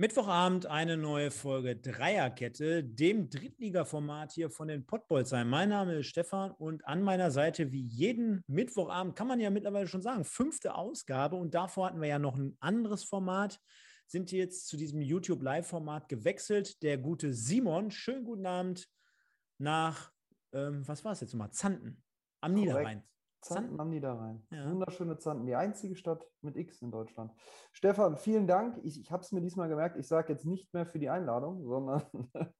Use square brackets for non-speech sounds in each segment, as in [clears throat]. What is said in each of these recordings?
Mittwochabend eine neue Folge Dreierkette, dem Drittliga-Format hier von den Pottbolzheim. Mein Name ist Stefan und an meiner Seite wie jeden Mittwochabend kann man ja mittlerweile schon sagen, fünfte Ausgabe und davor hatten wir ja noch ein anderes Format, sind jetzt zu diesem YouTube-Live-Format gewechselt. Der gute Simon, schönen guten Abend nach, ähm, was war es jetzt nochmal, Zanten am. Niederrhein. Zanten am Niederrhein. Ja. Wunderschöne Zanten. Die einzige Stadt mit X in Deutschland. Stefan, vielen Dank. Ich, ich habe es mir diesmal gemerkt. Ich sage jetzt nicht mehr für die Einladung, sondern [laughs]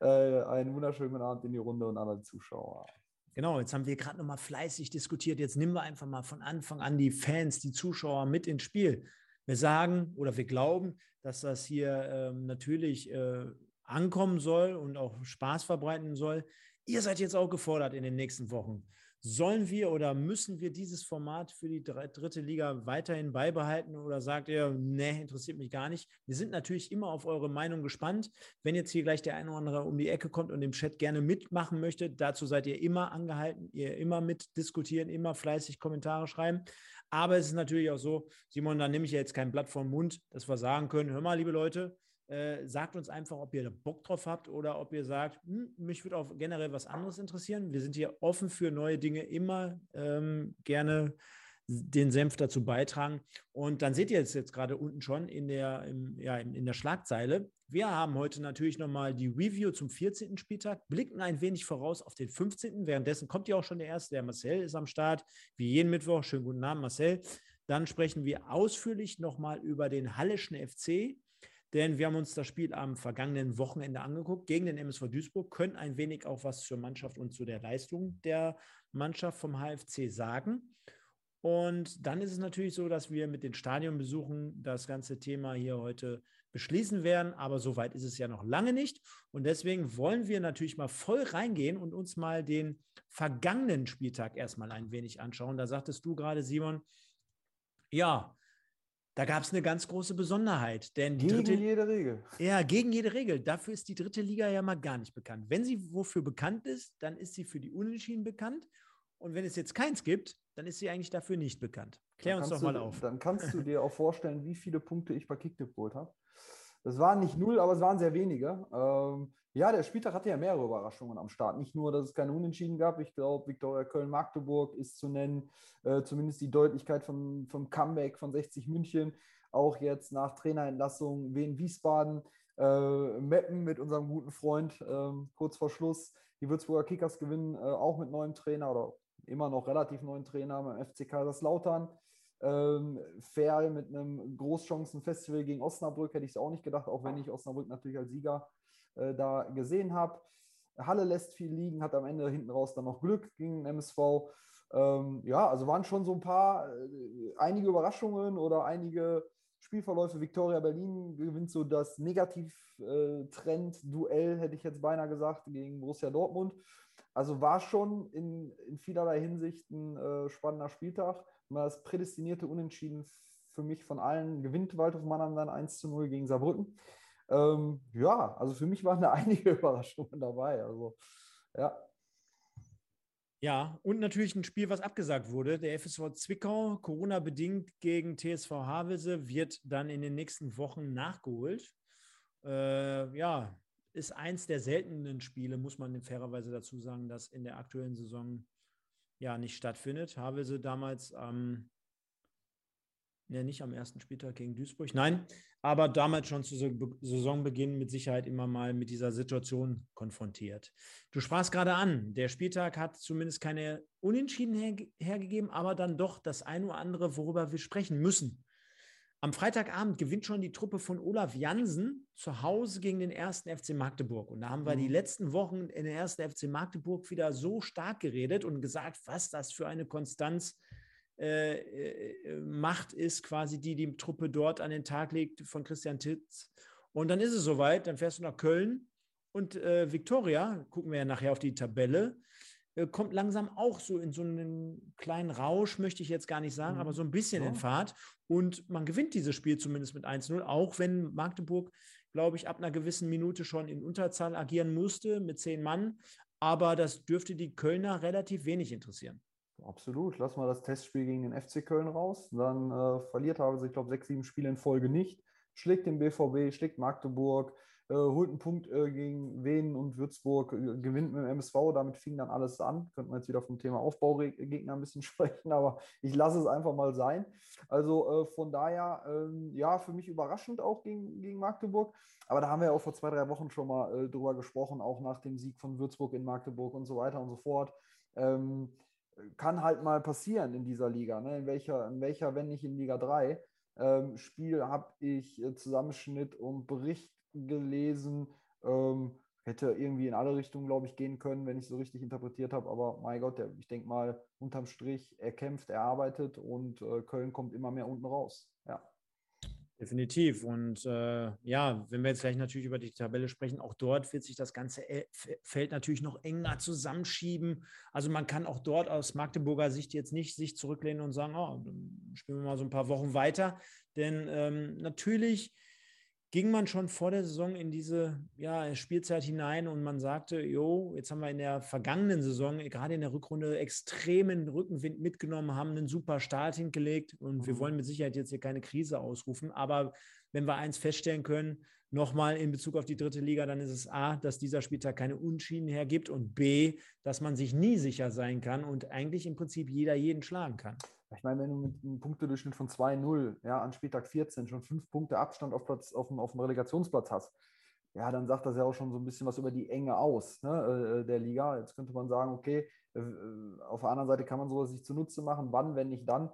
äh, einen wunderschönen Abend in die Runde und alle Zuschauer. Genau, jetzt haben wir gerade nochmal fleißig diskutiert. Jetzt nehmen wir einfach mal von Anfang an die Fans, die Zuschauer mit ins Spiel. Wir sagen oder wir glauben, dass das hier ähm, natürlich äh, ankommen soll und auch Spaß verbreiten soll. Ihr seid jetzt auch gefordert in den nächsten Wochen. Sollen wir oder müssen wir dieses Format für die dritte Liga weiterhin beibehalten oder sagt ihr, nee, interessiert mich gar nicht? Wir sind natürlich immer auf eure Meinung gespannt. Wenn jetzt hier gleich der eine oder andere um die Ecke kommt und im Chat gerne mitmachen möchte, dazu seid ihr immer angehalten, ihr immer mitdiskutieren, immer fleißig Kommentare schreiben. Aber es ist natürlich auch so, Simon, da nehme ich ja jetzt kein Blatt vom Mund, dass wir sagen können, hör mal, liebe Leute, äh, sagt uns einfach, ob ihr Bock drauf habt oder ob ihr sagt, hm, mich würde auch generell was anderes interessieren. Wir sind hier offen für neue Dinge, immer ähm, gerne den Senf dazu beitragen. Und dann seht ihr es jetzt gerade unten schon in der, im, ja, in der Schlagzeile. Wir haben heute natürlich nochmal die Review zum 14. Spieltag, blicken ein wenig voraus auf den 15. Währenddessen kommt ja auch schon der erste, der Marcel ist am Start, wie jeden Mittwoch. Schönen guten Abend, Marcel. Dann sprechen wir ausführlich nochmal über den Hallischen FC, denn wir haben uns das Spiel am vergangenen Wochenende angeguckt gegen den MSV Duisburg, können ein wenig auch was zur Mannschaft und zu der Leistung der Mannschaft vom HFC sagen. Und dann ist es natürlich so, dass wir mit den Stadionbesuchen das ganze Thema hier heute beschließen werden. Aber so weit ist es ja noch lange nicht. Und deswegen wollen wir natürlich mal voll reingehen und uns mal den vergangenen Spieltag erstmal ein wenig anschauen. Da sagtest du gerade, Simon, ja, da gab es eine ganz große Besonderheit. Denn gegen dritte, jede Regel. Ja, gegen jede Regel. Dafür ist die dritte Liga ja mal gar nicht bekannt. Wenn sie wofür bekannt ist, dann ist sie für die Unentschieden bekannt. Und wenn es jetzt keins gibt, dann ist sie eigentlich dafür nicht bekannt. Klär uns doch mal du, auf. Dann kannst du [laughs] dir auch vorstellen, wie viele Punkte ich bei Kicktipp geholt habe. Das waren nicht null, aber es waren sehr wenige. Ähm, ja, der Spieltag hatte ja mehrere Überraschungen am Start. Nicht nur, dass es keine Unentschieden gab. Ich glaube, Viktoria Köln-Magdeburg ist zu nennen. Äh, zumindest die Deutlichkeit vom, vom Comeback von 60 München. Auch jetzt nach Trainerentlassung Wien Wiesbaden. Äh, Meppen mit unserem guten Freund äh, kurz vor Schluss. Die Würzburger Kickers gewinnen äh, auch mit neuem Trainer oder immer noch relativ neuen Trainer beim FC Kaiserslautern. Ähm, Ferl mit einem Großchancenfestival gegen Osnabrück hätte ich es auch nicht gedacht, auch wenn ich Osnabrück natürlich als Sieger äh, da gesehen habe. Halle lässt viel liegen, hat am Ende hinten raus dann noch Glück gegen den MSV. Ähm, ja, also waren schon so ein paar, äh, einige Überraschungen oder einige Spielverläufe. Victoria Berlin gewinnt so das Negativ-Trend-Duell, hätte ich jetzt beinahe gesagt, gegen Borussia Dortmund. Also war schon in, in vielerlei Hinsicht ein äh, spannender Spieltag. Das prädestinierte Unentschieden für mich von allen gewinnt Waldhof Mannheim dann 1 zu 0 gegen Saarbrücken. Ähm, ja, also für mich waren da [laughs] einige Überraschungen dabei. Also, ja. Ja, und natürlich ein Spiel, was abgesagt wurde. Der FSV Zwickau, Corona-bedingt gegen TSV Havelse, wird dann in den nächsten Wochen nachgeholt. Äh, ja, ist eins der seltenen Spiele, muss man fairerweise dazu sagen, dass in der aktuellen Saison ja nicht stattfindet. Havelse damals am ja, nicht am ersten Spieltag gegen Duisburg, nein, aber damals schon zu Saisonbeginn mit Sicherheit immer mal mit dieser Situation konfrontiert. Du sprachst gerade an, der Spieltag hat zumindest keine Unentschieden her hergegeben, aber dann doch das ein oder andere, worüber wir sprechen müssen. Am Freitagabend gewinnt schon die Truppe von Olaf Jansen zu Hause gegen den ersten FC Magdeburg. Und da haben wir die mhm. letzten Wochen in den ersten FC Magdeburg wieder so stark geredet und gesagt, was das für eine Konstanz ist äh, äh, Macht ist, quasi die die Truppe dort an den Tag legt von Christian Titz. Und dann ist es soweit, dann fährst du nach Köln und äh, Victoria, gucken wir ja nachher auf die Tabelle, äh, kommt langsam auch so in so einen kleinen Rausch, möchte ich jetzt gar nicht sagen, mhm. aber so ein bisschen ja. in Fahrt. Und man gewinnt dieses Spiel zumindest mit 1-0, auch wenn Magdeburg, glaube ich, ab einer gewissen Minute schon in Unterzahl agieren musste mit zehn Mann. Aber das dürfte die Kölner relativ wenig interessieren. Absolut. Lass mal das Testspiel gegen den FC Köln raus. Dann äh, verliert haben sie, ich glaube, sechs, sieben Spiele in Folge nicht. schlägt den BVB, schlägt Magdeburg, äh, holt einen Punkt äh, gegen Wien und Würzburg, äh, gewinnt mit dem MSV. Damit fing dann alles an. Könnte man jetzt wieder vom Thema Aufbaugegner ein bisschen [laughs] sprechen, aber ich lasse es einfach mal sein. Also äh, von daher, ähm, ja, für mich überraschend auch gegen, gegen Magdeburg. Aber da haben wir ja auch vor zwei, drei Wochen schon mal äh, drüber gesprochen, auch nach dem Sieg von Würzburg in Magdeburg und so weiter und so fort. Ähm, kann halt mal passieren in dieser Liga. Ne? In, welcher, in welcher, wenn nicht in Liga 3. Ähm, Spiel habe ich äh, Zusammenschnitt und Bericht gelesen. Ähm, hätte irgendwie in alle Richtungen, glaube ich, gehen können, wenn ich so richtig interpretiert habe. Aber mein Gott, der, ich denke mal, unterm Strich, er kämpft, er arbeitet und äh, Köln kommt immer mehr unten raus. Ja. Definitiv. Und äh, ja, wenn wir jetzt gleich natürlich über die Tabelle sprechen, auch dort wird sich das ganze äh, Feld natürlich noch enger zusammenschieben. Also man kann auch dort aus Magdeburger Sicht jetzt nicht sich zurücklehnen und sagen, oh, spielen wir mal so ein paar Wochen weiter. Denn ähm, natürlich ging man schon vor der Saison in diese ja, Spielzeit hinein und man sagte, jo, jetzt haben wir in der vergangenen Saison, gerade in der Rückrunde, extremen Rückenwind mitgenommen, haben einen super Start hingelegt und wir mhm. wollen mit Sicherheit jetzt hier keine Krise ausrufen, aber wenn wir eins feststellen können, nochmal in Bezug auf die dritte Liga, dann ist es A, dass dieser Spieltag keine Unschieden hergibt und B, dass man sich nie sicher sein kann und eigentlich im Prinzip jeder jeden schlagen kann. Ich meine, wenn du mit einem Punktedurchschnitt von 2-0 ja, an Spieltag 14 schon fünf Punkte Abstand auf, Platz, auf, dem, auf dem Relegationsplatz hast, ja, dann sagt das ja auch schon so ein bisschen was über die Enge aus ne, äh, der Liga. Jetzt könnte man sagen, okay, äh, auf der anderen Seite kann man sowas sich zunutze machen. Wann, wenn nicht dann?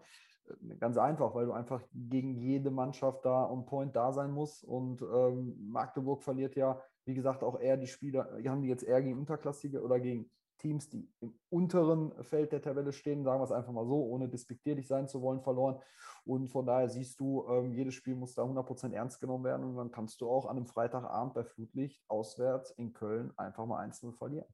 Äh, ganz einfach, weil du einfach gegen jede Mannschaft da on point da sein musst. Und ähm, Magdeburg verliert ja, wie gesagt, auch eher die Spieler, haben die jetzt eher gegen Unterklassige oder gegen Teams, die im unteren Feld der Tabelle stehen, sagen wir es einfach mal so, ohne despektierlich sein zu wollen, verloren. Und von daher siehst du, ähm, jedes Spiel muss da 100% ernst genommen werden und dann kannst du auch an einem Freitagabend bei Flutlicht auswärts in Köln einfach mal 1-0 verlieren.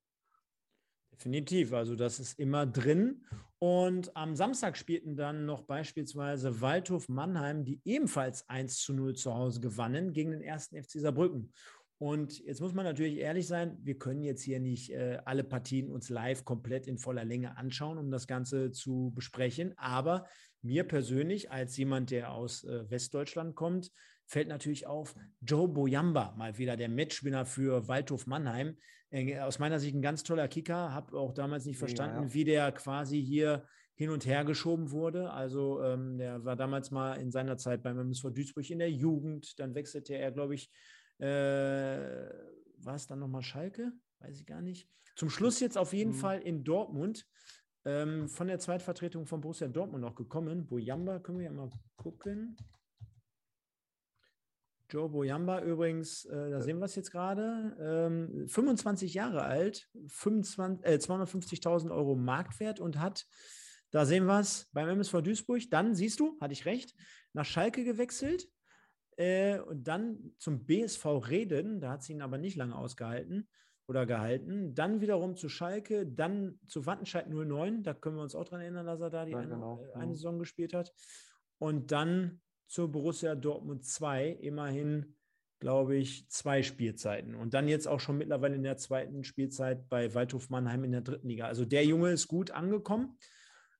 Definitiv, also das ist immer drin. Und am Samstag spielten dann noch beispielsweise Waldhof Mannheim, die ebenfalls 1 zu 0 zu Hause gewannen gegen den ersten FC Saarbrücken. Und jetzt muss man natürlich ehrlich sein, wir können jetzt hier nicht äh, alle Partien uns live komplett in voller Länge anschauen, um das Ganze zu besprechen. Aber mir persönlich, als jemand, der aus äh, Westdeutschland kommt, fällt natürlich auf, Joe Boyamba, mal wieder der Matchwinner für Waldhof Mannheim. Äh, aus meiner Sicht ein ganz toller Kicker, habe auch damals nicht verstanden, ja, wie der quasi hier hin und her geschoben wurde. Also ähm, der war damals mal in seiner Zeit beim MSV Duisburg in der Jugend, dann wechselte er, glaube ich, äh, war es dann nochmal Schalke? Weiß ich gar nicht. Zum Schluss jetzt auf jeden mhm. Fall in Dortmund. Ähm, von der Zweitvertretung von Borussia Dortmund noch gekommen. Boyamba, können wir ja mal gucken. Joe Boyamba übrigens, äh, da sehen wir es jetzt gerade, ähm, 25 Jahre alt, äh, 250.000 Euro Marktwert und hat, da sehen wir es, beim MSV Duisburg, dann siehst du, hatte ich recht, nach Schalke gewechselt, äh, und dann zum BSV Reden, da hat sie ihn aber nicht lange ausgehalten oder gehalten. Dann wiederum zu Schalke, dann zu Wattenscheid 09, da können wir uns auch dran erinnern, dass er da die ja, eine, genau. Äh, eine Saison gespielt hat. Und dann zur Borussia Dortmund 2, immerhin, glaube ich, zwei Spielzeiten. Und dann jetzt auch schon mittlerweile in der zweiten Spielzeit bei Waldhof Mannheim in der dritten Liga. Also der Junge ist gut angekommen,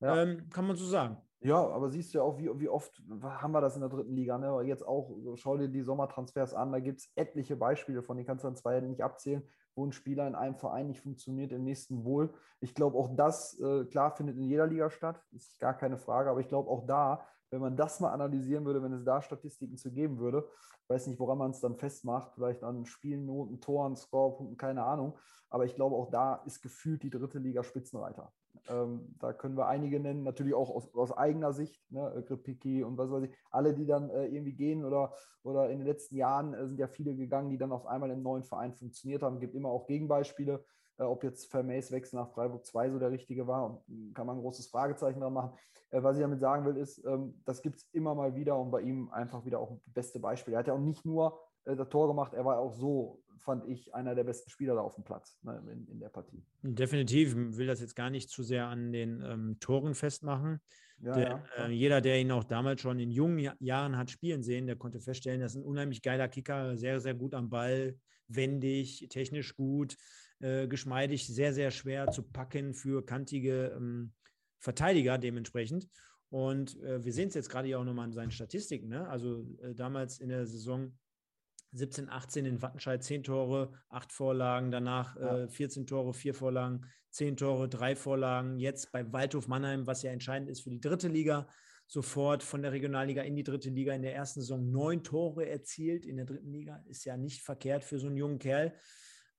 ja. ähm, kann man so sagen. Ja, aber siehst du ja auch, wie, wie oft haben wir das in der dritten Liga. Ne? Jetzt auch, schau dir die Sommertransfers an, da gibt es etliche Beispiele, von denen kannst du dann zwei nicht abzählen, wo ein Spieler in einem Verein nicht funktioniert, im nächsten wohl. Ich glaube, auch das, äh, klar, findet in jeder Liga statt, ist gar keine Frage, aber ich glaube, auch da, wenn man das mal analysieren würde, wenn es da Statistiken zu geben würde, weiß nicht, woran man es dann festmacht, vielleicht an Spielnoten, Toren, Scorepunkten, keine Ahnung, aber ich glaube, auch da ist gefühlt die dritte Liga Spitzenreiter. Ähm, da können wir einige nennen, natürlich auch aus, aus eigener Sicht, ne, Gripicki und was weiß ich. Alle, die dann äh, irgendwie gehen oder, oder in den letzten Jahren äh, sind ja viele gegangen, die dann auf einmal im neuen Verein funktioniert haben. Gibt immer auch Gegenbeispiele. Äh, ob jetzt Vermeys Wechsel nach Freiburg 2 so der richtige war, kann man ein großes Fragezeichen dran machen. Äh, was ich damit sagen will, ist, ähm, das gibt es immer mal wieder und bei ihm einfach wieder auch das beste Beispiel. Er hat ja auch nicht nur äh, das Tor gemacht, er war auch so fand ich, einer der besten Spieler da auf dem Platz ne, in, in, der Partie. Definitiv. Ich will das jetzt gar nicht zu sehr an den ähm, Toren festmachen. Ja, der, ja, äh, jeder, der ihn auch damals schon in jungen Jahren hat spielen sehen, der konnte feststellen, das ist ein unheimlich geiler Kicker, sehr, sehr gut am Ball, wendig, technisch gut, äh, geschmeidig, sehr, sehr schwer zu packen für kantige ähm, Verteidiger dementsprechend. Und äh, wir sehen es jetzt gerade ja auch nochmal an seinen Statistiken. Ne? Also äh, damals in der Saison 17, 18 in Wattenscheid 10 Tore, 8 Vorlagen, danach ja. äh, 14 Tore, 4 Vorlagen, 10 Tore, 3 Vorlagen. Jetzt bei Waldhof Mannheim, was ja entscheidend ist für die dritte Liga, sofort von der Regionalliga in die dritte Liga in der ersten Saison neun Tore erzielt in der dritten Liga. Ist ja nicht verkehrt für so einen jungen Kerl.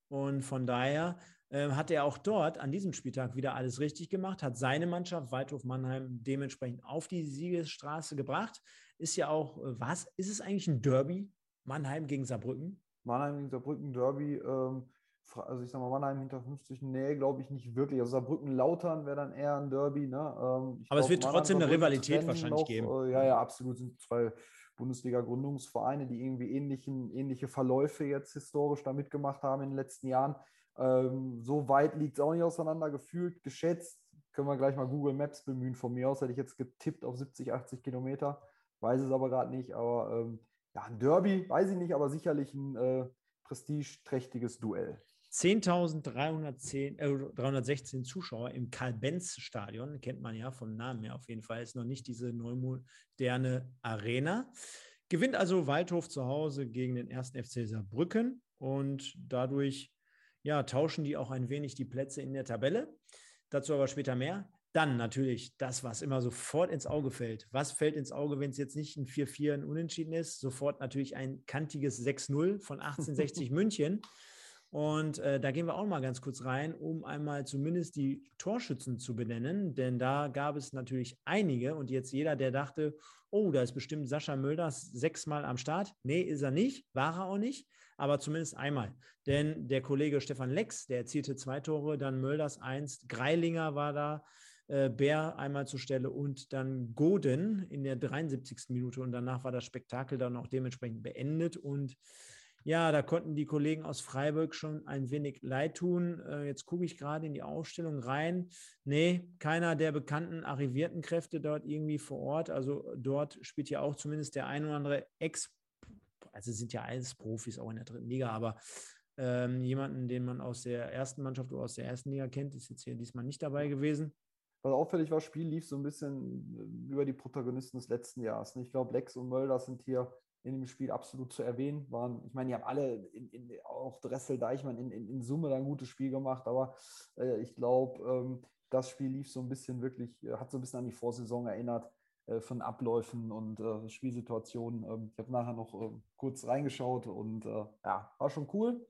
Und von daher äh, hat er auch dort an diesem Spieltag wieder alles richtig gemacht, hat seine Mannschaft Waldhof Mannheim dementsprechend auf die Siegesstraße gebracht. Ist ja auch, äh, was? Ist es eigentlich ein Derby? Mannheim gegen Saarbrücken? Mannheim gegen Saarbrücken, Derby. Ähm, also ich sag mal, Mannheim hinter 50, nee, glaube ich nicht wirklich. Also Saarbrücken-Lautern wäre dann eher ein Derby. Ne? Ähm, Aber glaub, es wird Mannheim trotzdem eine Rivalität wahrscheinlich noch, geben. Äh, ja, ja, absolut. Sind zwei Bundesliga-Gründungsvereine, die irgendwie ähnlichen, ähnliche Verläufe jetzt historisch da mitgemacht haben in den letzten Jahren. Ähm, so weit liegt es auch nicht auseinander, gefühlt, geschätzt. Können wir gleich mal Google Maps bemühen. Von mir aus hätte ich jetzt getippt auf 70, 80 Kilometer. Weiß es aber gerade nicht. Aber ähm, ja, ein Derby, weiß ich nicht, aber sicherlich ein äh, prestigeträchtiges Duell. 10.316 äh, Zuschauer im Karl-Benz-Stadion, kennt man ja vom Namen her auf jeden Fall, ist noch nicht diese neumoderne Arena. Gewinnt also Waldhof zu Hause gegen den ersten FC Saarbrücken und dadurch ja, tauschen die auch ein wenig die Plätze in der Tabelle. Dazu aber später mehr. Dann natürlich das, was immer sofort ins Auge fällt. Was fällt ins Auge, wenn es jetzt nicht ein 4-4 ein Unentschieden ist? Sofort natürlich ein kantiges 6-0 von [laughs] 1860 München. Und äh, da gehen wir auch mal ganz kurz rein, um einmal zumindest die Torschützen zu benennen, denn da gab es natürlich einige und jetzt jeder, der dachte, oh, da ist bestimmt Sascha Mölders sechsmal am Start. Nee, ist er nicht, war er auch nicht, aber zumindest einmal. Denn der Kollege Stefan Lex, der erzielte zwei Tore, dann Mölders eins, Greilinger war da, äh, Bär einmal zur Stelle und dann Goden in der 73. Minute und danach war das Spektakel dann auch dementsprechend beendet und ja, da konnten die Kollegen aus Freiburg schon ein wenig leid tun. Äh, jetzt gucke ich gerade in die Ausstellung rein. Nee, keiner der bekannten arrivierten Kräfte dort irgendwie vor Ort. Also dort spielt ja auch zumindest der ein oder andere Ex, also sind ja alles Profis auch in der dritten Liga, aber ähm, jemanden, den man aus der ersten Mannschaft oder aus der ersten Liga kennt, ist jetzt hier diesmal nicht dabei gewesen. Was auffällig war, Spiel lief so ein bisschen über die Protagonisten des letzten Jahres. Ich glaube, Lex und Mölder sind hier in dem Spiel absolut zu erwähnen. Waren, ich meine, die haben alle, in, in, auch Dressel, Deichmann in, in, Summe ein gutes Spiel gemacht, aber äh, ich glaube, ähm, das Spiel lief so ein bisschen wirklich, äh, hat so ein bisschen an die Vorsaison erinnert äh, von Abläufen und äh, Spielsituationen. Ähm, ich habe nachher noch äh, kurz reingeschaut und äh, ja, war schon cool.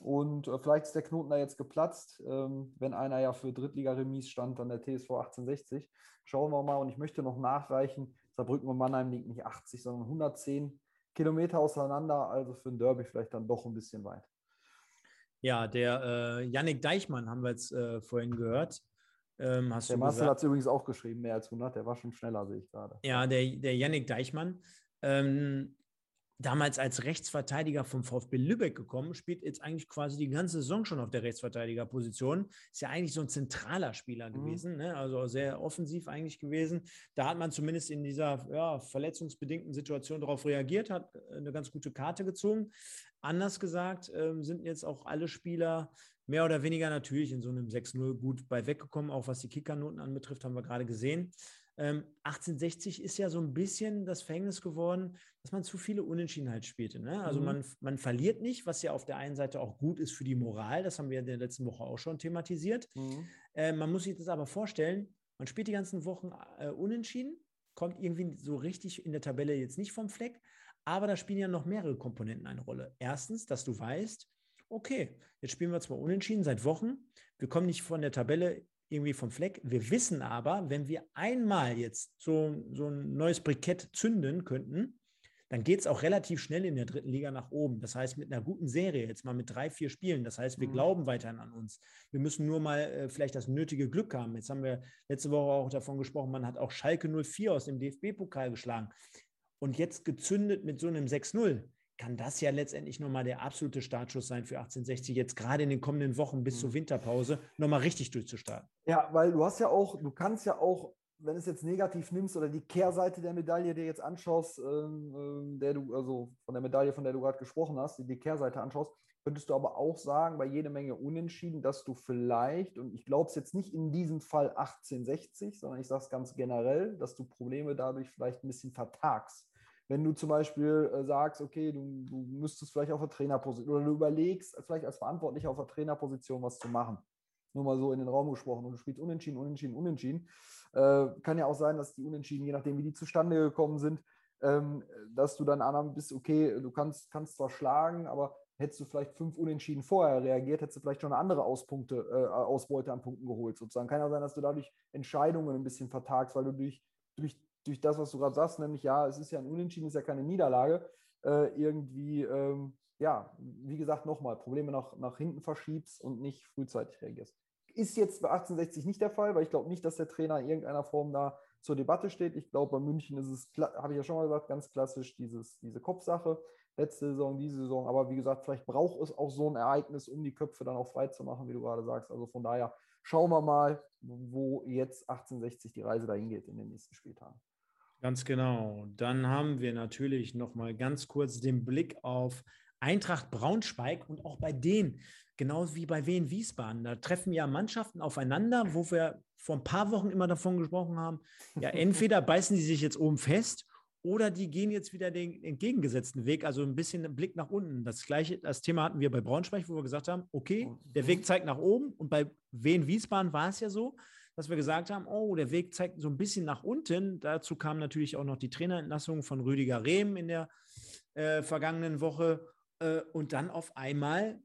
Und vielleicht ist der Knoten da jetzt geplatzt. Ähm, wenn einer ja für Drittliga-Remis stand, dann der TSV 1860. Schauen wir mal. Und ich möchte noch nachreichen, Saarbrücken und Mannheim liegt nicht 80, sondern 110 Kilometer auseinander, also für ein Derby vielleicht dann doch ein bisschen weit. Ja, der äh, Yannick Deichmann haben wir jetzt äh, vorhin gehört. Ähm, der Marcel hat es übrigens auch geschrieben, mehr als 100, der war schon schneller, sehe ich gerade. Ja, der, der Yannick Deichmann. Ähm, damals als Rechtsverteidiger vom VfB Lübeck gekommen, spielt jetzt eigentlich quasi die ganze Saison schon auf der Rechtsverteidigerposition. Ist ja eigentlich so ein zentraler Spieler mhm. gewesen, ne? also sehr offensiv eigentlich gewesen. Da hat man zumindest in dieser ja, verletzungsbedingten Situation darauf reagiert, hat äh, eine ganz gute Karte gezogen. Anders gesagt ähm, sind jetzt auch alle Spieler mehr oder weniger natürlich in so einem 6-0 gut bei weggekommen, auch was die Kickernoten anbetrifft, haben wir gerade gesehen. 1860 ähm, ist ja so ein bisschen das Verhängnis geworden, dass man zu viele Unentschiedenheit spielte. Ne? Also mhm. man, man verliert nicht, was ja auf der einen Seite auch gut ist für die Moral. Das haben wir in der letzten Woche auch schon thematisiert. Mhm. Äh, man muss sich das aber vorstellen, man spielt die ganzen Wochen äh, unentschieden, kommt irgendwie so richtig in der Tabelle jetzt nicht vom Fleck, aber da spielen ja noch mehrere Komponenten eine Rolle. Erstens, dass du weißt, okay, jetzt spielen wir zwar unentschieden seit Wochen, wir kommen nicht von der Tabelle irgendwie vom Fleck. Wir wissen aber, wenn wir einmal jetzt so, so ein neues Brikett zünden könnten, dann geht es auch relativ schnell in der dritten Liga nach oben. Das heißt, mit einer guten Serie, jetzt mal mit drei, vier Spielen. Das heißt, wir mhm. glauben weiterhin an uns. Wir müssen nur mal äh, vielleicht das nötige Glück haben. Jetzt haben wir letzte Woche auch davon gesprochen, man hat auch Schalke 04 aus dem DFB-Pokal geschlagen. Und jetzt gezündet mit so einem 6-0 kann das ja letztendlich nochmal der absolute Startschuss sein für 1860, jetzt gerade in den kommenden Wochen bis zur mhm. Winterpause nochmal richtig durchzustarten. Ja, weil du hast ja auch, du kannst ja auch wenn du es jetzt negativ nimmst oder die Kehrseite der Medaille dir jetzt anschaust, ähm, ähm, der du, also von der Medaille, von der du gerade gesprochen hast, die, die Kehrseite anschaust, könntest du aber auch sagen, bei jede Menge Unentschieden, dass du vielleicht, und ich glaube es jetzt nicht in diesem Fall 1860, sondern ich sage es ganz generell, dass du Probleme dadurch vielleicht ein bisschen vertagst. Wenn du zum Beispiel äh, sagst, okay, du, du müsstest vielleicht auf der Trainerposition oder du überlegst, vielleicht als Verantwortlicher auf der Trainerposition was zu machen. Nur mal so in den Raum gesprochen und du spielst unentschieden, unentschieden, unentschieden. Äh, kann ja auch sein, dass die Unentschieden, je nachdem, wie die zustande gekommen sind, ähm, dass du dann anderen bist, okay, du kannst, kannst zwar schlagen, aber hättest du vielleicht fünf Unentschieden vorher reagiert, hättest du vielleicht schon eine andere Auspunkte, äh, Ausbeute an Punkten geholt, sozusagen. Kann ja sein, dass du dadurch Entscheidungen ein bisschen vertagst, weil du durch, durch, durch das, was du gerade sagst, nämlich ja, es ist ja ein Unentschieden, ist ja keine Niederlage, äh, irgendwie, ähm, ja, wie gesagt, nochmal, Probleme nach, nach hinten verschiebst und nicht frühzeitig reagierst. Ist jetzt bei 1860 nicht der Fall, weil ich glaube nicht, dass der Trainer in irgendeiner Form da zur Debatte steht. Ich glaube, bei München ist es, habe ich ja schon mal gesagt, ganz klassisch dieses, diese Kopfsache. Letzte Saison, diese Saison. Aber wie gesagt, vielleicht braucht es auch so ein Ereignis, um die Köpfe dann auch frei zu machen, wie du gerade sagst. Also von daher schauen wir mal, wo jetzt 1860 die Reise dahin geht in den nächsten Spieltagen. Ganz genau. Dann haben wir natürlich noch mal ganz kurz den Blick auf Eintracht Braunschweig und auch bei denen genauso wie bei Wien Wiesbaden. Da treffen ja Mannschaften aufeinander, wo wir vor ein paar Wochen immer davon gesprochen haben, ja, [laughs] entweder beißen die sich jetzt oben fest oder die gehen jetzt wieder den entgegengesetzten Weg, also ein bisschen Blick nach unten. Das gleiche, das Thema hatten wir bei Braunschweig, wo wir gesagt haben, okay, der Weg zeigt nach oben und bei Wien Wiesbaden war es ja so, dass wir gesagt haben, oh, der Weg zeigt so ein bisschen nach unten. Dazu kam natürlich auch noch die Trainerentlassung von Rüdiger Rehm in der äh, vergangenen Woche. Äh, und dann auf einmal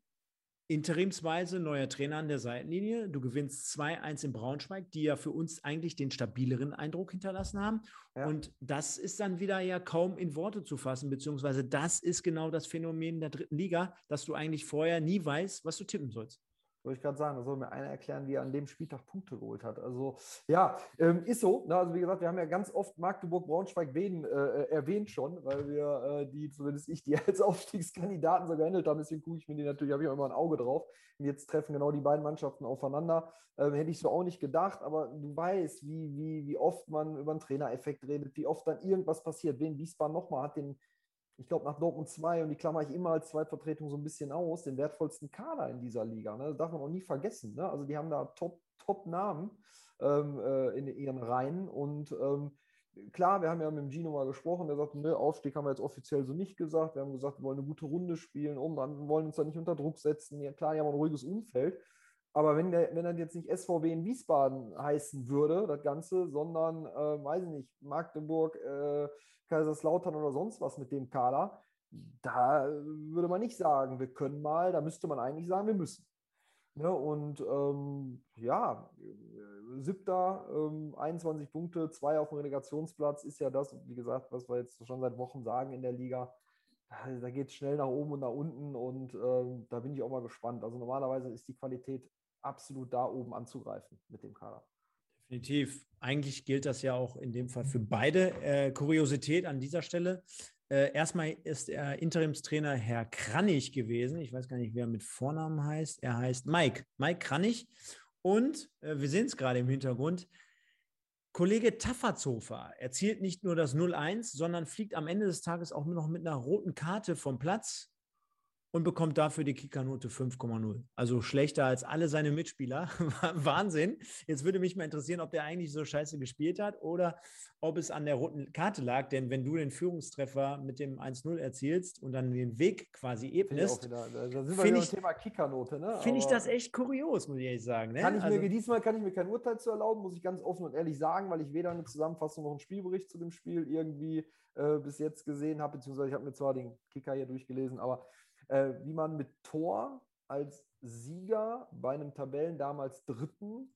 interimsweise neuer Trainer an der Seitenlinie. Du gewinnst 2-1 in Braunschweig, die ja für uns eigentlich den stabileren Eindruck hinterlassen haben. Ja. Und das ist dann wieder ja kaum in Worte zu fassen, beziehungsweise das ist genau das Phänomen der dritten Liga, dass du eigentlich vorher nie weißt, was du tippen sollst. Wollte ich gerade sagen, da soll mir einer erklären, wie er an dem Spieltag Punkte geholt hat. Also ja, ähm, ist so. Ne? Also wie gesagt, wir haben ja ganz oft Magdeburg, Braunschweig, Wien äh, äh, erwähnt schon, weil wir äh, die, zumindest ich, die [laughs] als Aufstiegskandidaten so gehandelt haben. Deswegen gucke ich mir die natürlich, habe ich auch immer ein Auge drauf. Und jetzt treffen genau die beiden Mannschaften aufeinander. Ähm, hätte ich so auch nicht gedacht, aber du weißt, wie, wie, wie oft man über einen Trainereffekt redet, wie oft dann irgendwas passiert. Wen Wiesbaden nochmal hat den ich glaube, nach Dortmund 2, und die klammer ich immer als Zweitvertretung so ein bisschen aus, den wertvollsten Kader in dieser Liga. Ne? Das darf man auch nie vergessen. Ne? Also die haben da Top-Namen ähm, äh, in ihren Reihen. Und ähm, klar, wir haben ja mit dem Gino mal gesprochen, der sagt, ne, Aufstieg haben wir jetzt offiziell so nicht gesagt. Wir haben gesagt, wir wollen eine gute Runde spielen, um, wir wollen uns da nicht unter Druck setzen. Ja, klar, die haben ein ruhiges Umfeld. Aber wenn, der, wenn das jetzt nicht SVW in Wiesbaden heißen würde, das Ganze, sondern, äh, weiß ich nicht, Magdeburg, äh, Kaiserslautern oder sonst was mit dem Kader, da würde man nicht sagen, wir können mal, da müsste man eigentlich sagen, wir müssen. Ne, und ähm, ja, siebter, ähm, 21 Punkte, zwei auf dem Relegationsplatz ist ja das, wie gesagt, was wir jetzt schon seit Wochen sagen in der Liga. Da, da geht es schnell nach oben und nach unten und ähm, da bin ich auch mal gespannt. Also normalerweise ist die Qualität absolut da oben anzugreifen mit dem Kader. Definitiv. Eigentlich gilt das ja auch in dem Fall für beide. Äh, Kuriosität an dieser Stelle. Äh, erstmal ist er Interimstrainer Herr Kranich gewesen. Ich weiß gar nicht, wer mit Vornamen heißt. Er heißt Mike. Mike Kranich. Und äh, wir sehen es gerade im Hintergrund. Kollege Tafferzofer erzielt nicht nur das 0-1, sondern fliegt am Ende des Tages auch nur noch mit einer roten Karte vom Platz und bekommt dafür die Kickernote 5,0. Also schlechter als alle seine Mitspieler. [laughs] Wahnsinn. Jetzt würde mich mal interessieren, ob der eigentlich so scheiße gespielt hat oder ob es an der roten Karte lag. Denn wenn du den Führungstreffer mit dem 1-0 erzielst und dann den Weg quasi ebnest, da sind wir ich, Thema Kickernote. Ne? Finde ich das echt kurios, muss ich ehrlich sagen. Ne? Kann ich also, mir, diesmal kann ich mir kein Urteil zu erlauben, muss ich ganz offen und ehrlich sagen, weil ich weder eine Zusammenfassung noch einen Spielbericht zu dem Spiel irgendwie äh, bis jetzt gesehen habe, beziehungsweise ich habe mir zwar den Kicker hier durchgelesen, aber äh, wie man mit Tor als Sieger bei einem Tabellen damals Dritten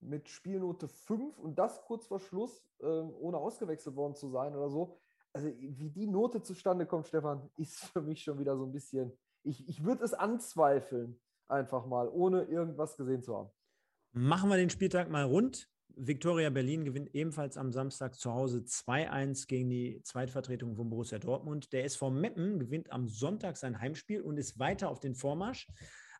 mit Spielnote 5 und das kurz vor Schluss, äh, ohne ausgewechselt worden zu sein oder so. Also wie die Note zustande kommt, Stefan, [laughs] ist für mich schon wieder so ein bisschen, ich, ich würde es anzweifeln, einfach mal, ohne irgendwas gesehen zu haben. Machen wir den Spieltag mal rund. Viktoria Berlin gewinnt ebenfalls am Samstag zu Hause 2-1 gegen die Zweitvertretung von Borussia Dortmund. Der SV Meppen gewinnt am Sonntag sein Heimspiel und ist weiter auf den Vormarsch.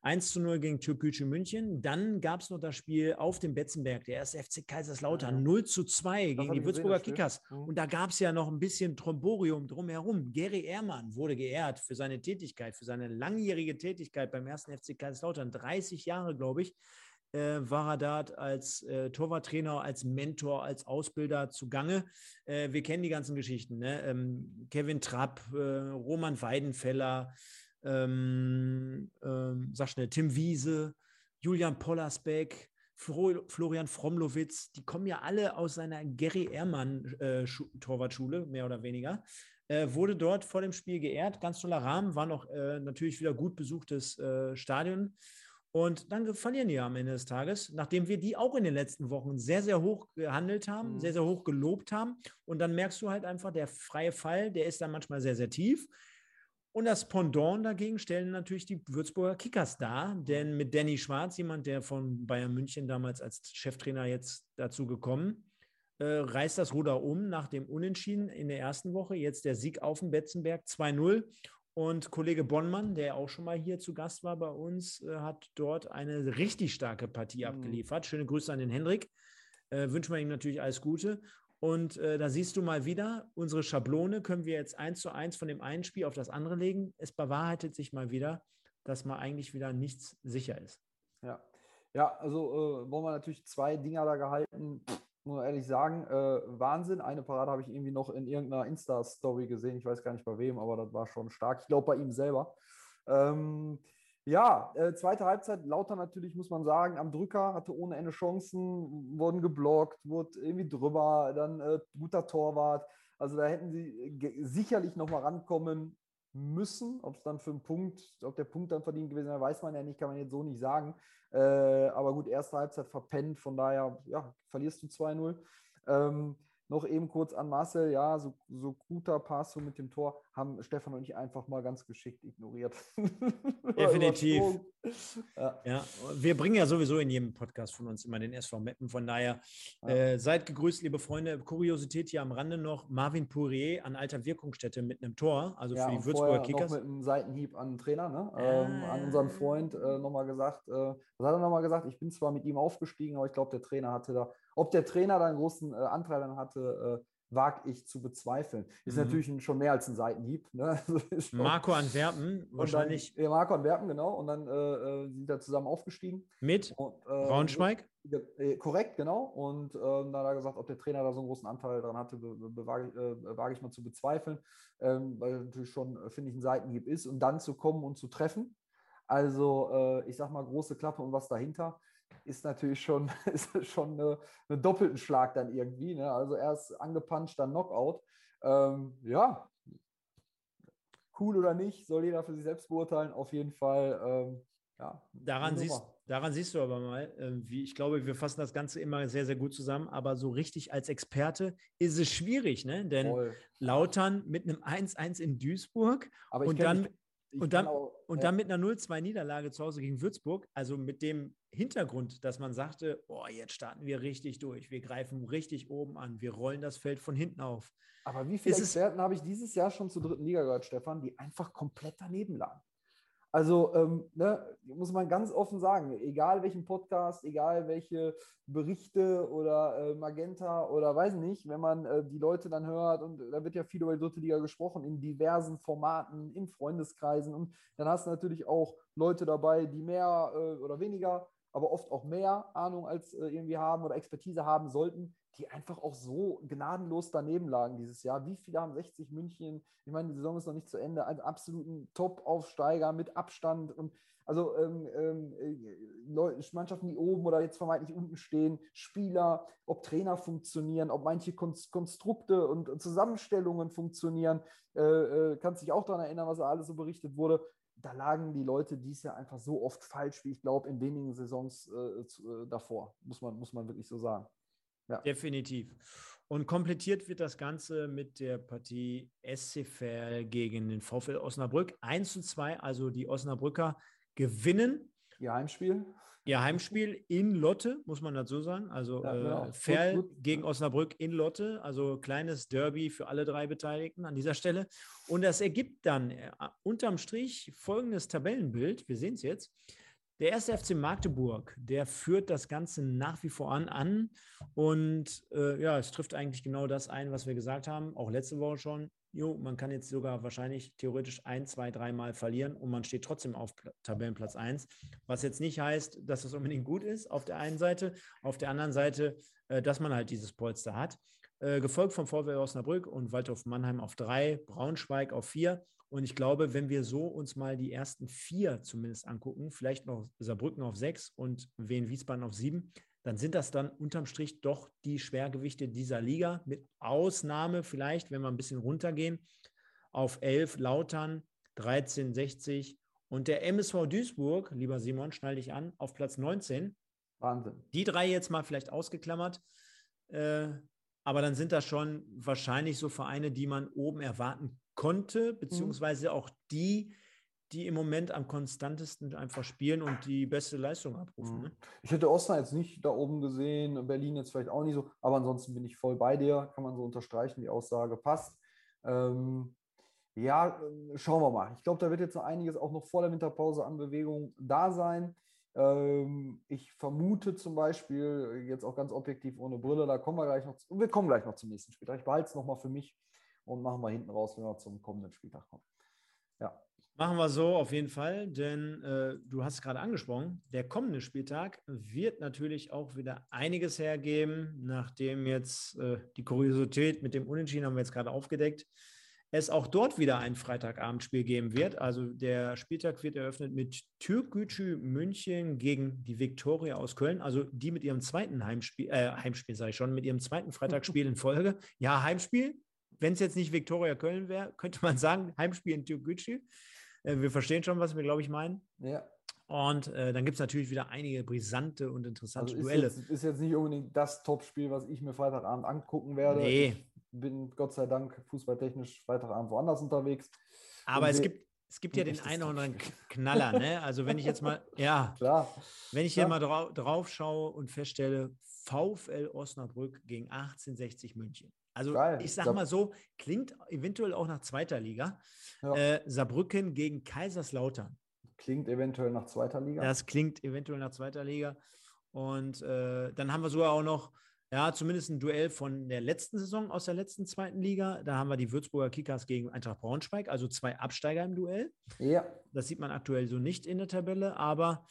1 zu 0 gegen Türkgücü München. Dann gab es noch das Spiel auf dem Betzenberg, der erste FC Kaiserslautern, ja. 0 zu 2 gegen die Würzburger gesehen, Kickers. Mhm. Und da gab es ja noch ein bisschen Tromborium drumherum. Gary Ehrmann wurde geehrt für seine Tätigkeit, für seine langjährige Tätigkeit beim ersten FC Kaiserslautern. 30 Jahre, glaube ich, äh, dort als äh, Torwarttrainer, als Mentor, als Ausbilder zugange. Äh, wir kennen die ganzen Geschichten. Ne? Ähm, Kevin Trapp, äh, Roman Weidenfeller, ähm, ähm, sag schnell, Tim Wiese, Julian Pollersbeck, Fro Florian Fromlowitz, die kommen ja alle aus seiner Gary Ehrmann äh, mehr oder weniger. Äh, wurde dort vor dem Spiel geehrt. Ganz toller Rahmen, war noch äh, natürlich wieder gut besuchtes äh, Stadion. Und dann verlieren die am Ende des Tages, nachdem wir die auch in den letzten Wochen sehr, sehr hoch gehandelt haben, mhm. sehr, sehr hoch gelobt haben. Und dann merkst du halt einfach, der freie Fall, der ist dann manchmal sehr, sehr tief. Und das Pendant dagegen stellen natürlich die Würzburger Kickers dar, denn mit Danny Schwarz, jemand, der von Bayern München damals als Cheftrainer jetzt dazu gekommen, äh, reißt das Ruder um nach dem Unentschieden in der ersten Woche. Jetzt der Sieg auf dem Betzenberg 2-0. Und Kollege Bonnmann, der auch schon mal hier zu Gast war bei uns, äh, hat dort eine richtig starke Partie mhm. abgeliefert. Schöne Grüße an den Hendrik. Äh, wünschen wir ihm natürlich alles Gute. Und äh, da siehst du mal wieder, unsere Schablone können wir jetzt eins zu eins von dem einen Spiel auf das andere legen. Es bewahrheitet sich mal wieder, dass mal eigentlich wieder nichts sicher ist. Ja, ja also äh, wollen wir natürlich zwei Dinger da gehalten. Muss man ehrlich sagen, äh, Wahnsinn. Eine Parade habe ich irgendwie noch in irgendeiner Insta-Story gesehen. Ich weiß gar nicht bei wem, aber das war schon stark. Ich glaube bei ihm selber. Ähm, ja, äh, zweite Halbzeit, Lauter natürlich, muss man sagen, am Drücker, hatte ohne Ende Chancen, wurden geblockt, wurde irgendwie drüber, dann äh, guter Torwart. Also da hätten sie sicherlich nochmal rankommen müssen. Ob es dann für einen Punkt, ob der Punkt dann verdient gewesen wäre, weiß man ja nicht, kann man jetzt so nicht sagen. Äh, aber gut, erste Halbzeit verpennt, von daher, ja, verlierst du 2-0. Ähm, noch eben kurz an Marcel, ja, so, so guter Pass so mit dem Tor haben Stefan und ich einfach mal ganz geschickt ignoriert. [laughs] Definitiv. ja. ja. wir bringen ja sowieso in jedem Podcast von uns immer den SV Meppen. Von daher ja. äh, seid gegrüßt, liebe Freunde. Kuriosität hier am Rande noch: Marvin Pourier an alter Wirkungsstätte mit einem Tor, also ja, für die Würzburger Kickers. Mit einem Seitenhieb an den Trainer, ne? ähm, an unseren Freund äh, nochmal gesagt. Äh, was hat er nochmal gesagt? Ich bin zwar mit ihm aufgestiegen, aber ich glaube, der Trainer hatte da ob der Trainer da einen großen äh, Anteil dann hatte, äh, wage ich zu bezweifeln. Ist mhm. natürlich schon mehr als ein Seitenhieb. Ne? [laughs] Also Marco Antwerpen, wahrscheinlich. Dann, ja, Marco Antwerpen, genau. Und dann äh, äh sind da zusammen aufgestiegen. Mit und, äh, Braunschweig? Äh, korrekt, genau. Und ähm, dann hat er gesagt, ob der Trainer da so einen großen Anteil daran hatte, wage äh, ich mal zu bezweifeln. Ähm, weil natürlich schon, finde ich, ein Seitenhieb ist. Und dann zu kommen und zu treffen. Also, ich sag mal, große Klappe und was dahinter ist natürlich schon, [laughs] ist schon eine, eine doppelten Schlag dann irgendwie. Ne? Also erst angepanscht, dann Knockout. Ähm, ja, cool oder nicht, soll jeder für sich selbst beurteilen. Auf jeden Fall, ähm, ja. Daran siehst, daran siehst du aber mal, äh, wie ich glaube, wir fassen das Ganze immer sehr, sehr gut zusammen, aber so richtig als Experte ist es schwierig, ne? Denn Voll. Lautern mit einem 1-1 in Duisburg und dann. Mich, und dann, auch, und dann mit einer 0-2-Niederlage zu Hause gegen Würzburg, also mit dem Hintergrund, dass man sagte, oh, jetzt starten wir richtig durch, wir greifen richtig oben an, wir rollen das Feld von hinten auf. Aber wie viele Experten habe ich dieses Jahr schon zur dritten Liga gehört, Stefan, die einfach komplett daneben lagen? Also ähm, ne, muss man ganz offen sagen, egal welchen Podcast, egal welche Berichte oder äh, Magenta oder weiß nicht, wenn man äh, die Leute dann hört und da wird ja viel über die dritte Liga gesprochen, in diversen Formaten, in Freundeskreisen und dann hast du natürlich auch Leute dabei, die mehr äh, oder weniger, aber oft auch mehr Ahnung als äh, irgendwie haben oder Expertise haben sollten, die einfach auch so gnadenlos daneben lagen dieses Jahr. Wie viele haben 60 München? Ich meine, die Saison ist noch nicht zu Ende. Einen absoluten Top-Aufsteiger mit Abstand und also ähm, ähm, äh, Mannschaften, die oben oder jetzt vermeintlich unten stehen, Spieler, ob Trainer funktionieren, ob manche Konstrukte und Zusammenstellungen funktionieren. Äh, äh, kannst dich auch daran erinnern, was da alles so berichtet wurde. Da lagen die Leute dies Jahr einfach so oft falsch, wie ich glaube, in wenigen Saisons äh, zu, äh, davor, muss man, muss man wirklich so sagen. Ja. Definitiv. Und komplettiert wird das Ganze mit der Partie SCFL gegen den VfL Osnabrück. 1 zu 2, also die Osnabrücker gewinnen. Ihr Heimspiel. Ihr Heimspiel in Lotte, muss man dazu sagen. Also ja, genau. äh, Ferl gut, gut. gegen Osnabrück in Lotte. Also kleines Derby für alle drei Beteiligten an dieser Stelle. Und das ergibt dann äh, unterm Strich folgendes Tabellenbild. Wir sehen es jetzt. Der erste FC Magdeburg, der führt das Ganze nach wie vor an, an und äh, ja, es trifft eigentlich genau das ein, was wir gesagt haben, auch letzte Woche schon. Jo, man kann jetzt sogar wahrscheinlich theoretisch ein, zwei, dreimal verlieren und man steht trotzdem auf Tabellenplatz 1. Was jetzt nicht heißt, dass das unbedingt gut ist auf der einen Seite, auf der anderen Seite, äh, dass man halt dieses Polster hat. Äh, gefolgt vom VW Osnabrück und Waldhof Mannheim auf drei, Braunschweig auf vier. Und ich glaube, wenn wir so uns mal die ersten vier zumindest angucken, vielleicht noch Saarbrücken auf sechs und Wien Wiesbaden auf sieben, dann sind das dann unterm Strich doch die Schwergewichte dieser Liga, mit Ausnahme vielleicht, wenn wir ein bisschen runtergehen, auf 11 Lautern, 13, 60 und der MSV Duisburg, lieber Simon, schnall dich an, auf Platz 19. Wahnsinn. Die drei jetzt mal vielleicht ausgeklammert, äh, aber dann sind das schon wahrscheinlich so Vereine, die man oben erwarten konnte, mhm. beziehungsweise auch die, die im Moment am konstantesten einfach spielen und die beste Leistung abrufen. Mhm. Ne? Ich hätte Osnabrück jetzt nicht da oben gesehen, Berlin jetzt vielleicht auch nicht so, aber ansonsten bin ich voll bei dir, kann man so unterstreichen, die Aussage passt. Ähm, ja, äh, schauen wir mal. Ich glaube, da wird jetzt noch einiges auch noch vor der Winterpause an Bewegung da sein. Ähm, ich vermute zum Beispiel, jetzt auch ganz objektiv ohne Brille, da kommen wir gleich noch, wir kommen gleich noch zum nächsten Spieltag. Ich behalte es nochmal für mich und machen wir hinten raus, wenn wir zum kommenden Spieltag kommen. Ja. Machen wir so auf jeden Fall, denn äh, du hast es gerade angesprochen, der kommende Spieltag wird natürlich auch wieder einiges hergeben, nachdem jetzt äh, die Kuriosität mit dem Unentschieden haben wir jetzt gerade aufgedeckt, es auch dort wieder ein Freitagabendspiel geben wird. Also der Spieltag wird eröffnet mit Türkgücü München gegen die Viktoria aus Köln, also die mit ihrem zweiten Heimspiel, äh, Heimspiel sage ich schon, mit ihrem zweiten Freitagsspiel in Folge. Ja, Heimspiel, wenn es jetzt nicht Viktoria Köln wäre, [laughs] könnte man sagen, Heimspiel in Türkgücü. Äh, wir verstehen schon, was wir, glaube ich, meinen. Ja. Und äh, dann gibt es natürlich wieder einige brisante und interessante also ist Duelle. Jetzt, ist jetzt nicht unbedingt das Topspiel, was ich mir Freitagabend angucken werde. Nee. Ich bin Gott sei Dank fußballtechnisch Freitagabend woanders unterwegs. Aber es gibt, es gibt ja den einen oder anderen Knaller, ne? Also wenn ich jetzt mal, [laughs] ja, Klar. wenn ich hier mal drau drauf schaue und feststelle, VfL Osnabrück gegen 1860 München. Also Geil. ich sage mal so, klingt eventuell auch nach zweiter Liga. Ja. Äh, Saarbrücken gegen Kaiserslautern. Klingt eventuell nach zweiter Liga. Das klingt eventuell nach zweiter Liga. Und äh, dann haben wir sogar auch noch, ja, zumindest ein Duell von der letzten Saison aus der letzten zweiten Liga. Da haben wir die Würzburger Kickers gegen Eintracht Braunschweig, also zwei Absteiger im Duell. Ja. Das sieht man aktuell so nicht in der Tabelle, aber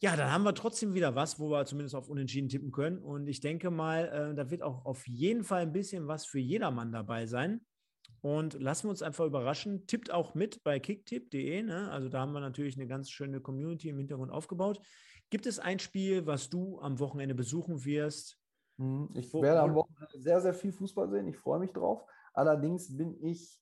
ja, dann haben wir trotzdem wieder was, wo wir zumindest auf Unentschieden tippen können. Und ich denke mal, äh, da wird auch auf jeden Fall ein bisschen was für jedermann dabei sein. Und lassen wir uns einfach überraschen. Tippt auch mit bei kicktipp.de. Ne? Also da haben wir natürlich eine ganz schöne Community im Hintergrund aufgebaut. Gibt es ein Spiel, was du am Wochenende besuchen wirst? Hm, ich werde am Wochenende sehr, sehr viel Fußball sehen. Ich freue mich drauf. Allerdings bin ich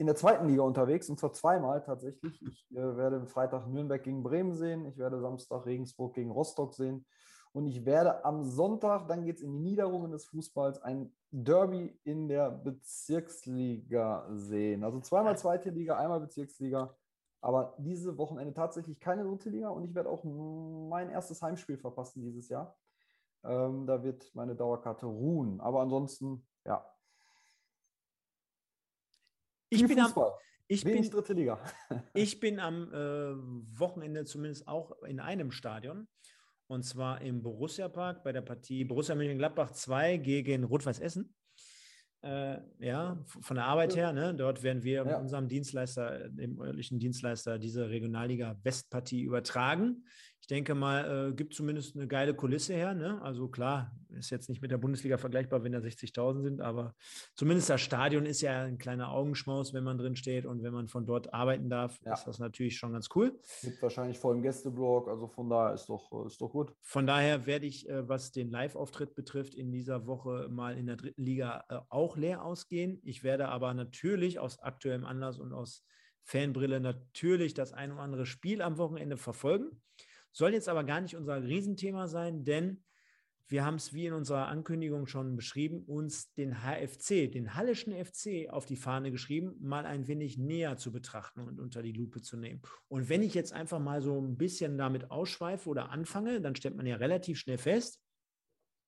in der zweiten Liga unterwegs und zwar zweimal tatsächlich. Ich äh, werde Freitag Nürnberg gegen Bremen sehen, ich werde Samstag Regensburg gegen Rostock sehen und ich werde am Sonntag, dann geht es in die Niederungen des Fußballs, ein Derby in der Bezirksliga sehen. Also zweimal zweite Liga, einmal Bezirksliga. Aber diese Wochenende tatsächlich keine dritte Liga und ich werde auch mein erstes Heimspiel verpassen dieses Jahr. Ähm, da wird meine Dauerkarte ruhen. Aber ansonsten, ja, ich bin, am, ich, bin, dritte Liga. [laughs] ich bin am äh, Wochenende zumindest auch in einem Stadion. Und zwar im Borussia Park bei der Partie Borussia Mönchengladbach 2 gegen Rot-Weiß Essen. Äh, ja, von der Arbeit her, ne? dort werden wir ja. unserem Dienstleister, dem örtlichen Dienstleister, diese Regionalliga Westpartie übertragen denke mal, äh, gibt zumindest eine geile Kulisse her. Ne? Also klar, ist jetzt nicht mit der Bundesliga vergleichbar, wenn da 60.000 sind, aber zumindest das Stadion ist ja ein kleiner Augenschmaus, wenn man drin steht und wenn man von dort arbeiten darf, ja. ist das natürlich schon ganz cool. Gibt wahrscheinlich voll im Gästeblock, also von daher ist doch, ist doch gut. Von daher werde ich, äh, was den Live-Auftritt betrifft, in dieser Woche mal in der dritten Liga äh, auch leer ausgehen. Ich werde aber natürlich aus aktuellem Anlass und aus Fanbrille natürlich das ein oder andere Spiel am Wochenende verfolgen. Soll jetzt aber gar nicht unser Riesenthema sein, denn wir haben es wie in unserer Ankündigung schon beschrieben, uns den HFC, den Hallischen FC auf die Fahne geschrieben, mal ein wenig näher zu betrachten und unter die Lupe zu nehmen. Und wenn ich jetzt einfach mal so ein bisschen damit ausschweife oder anfange, dann stellt man ja relativ schnell fest,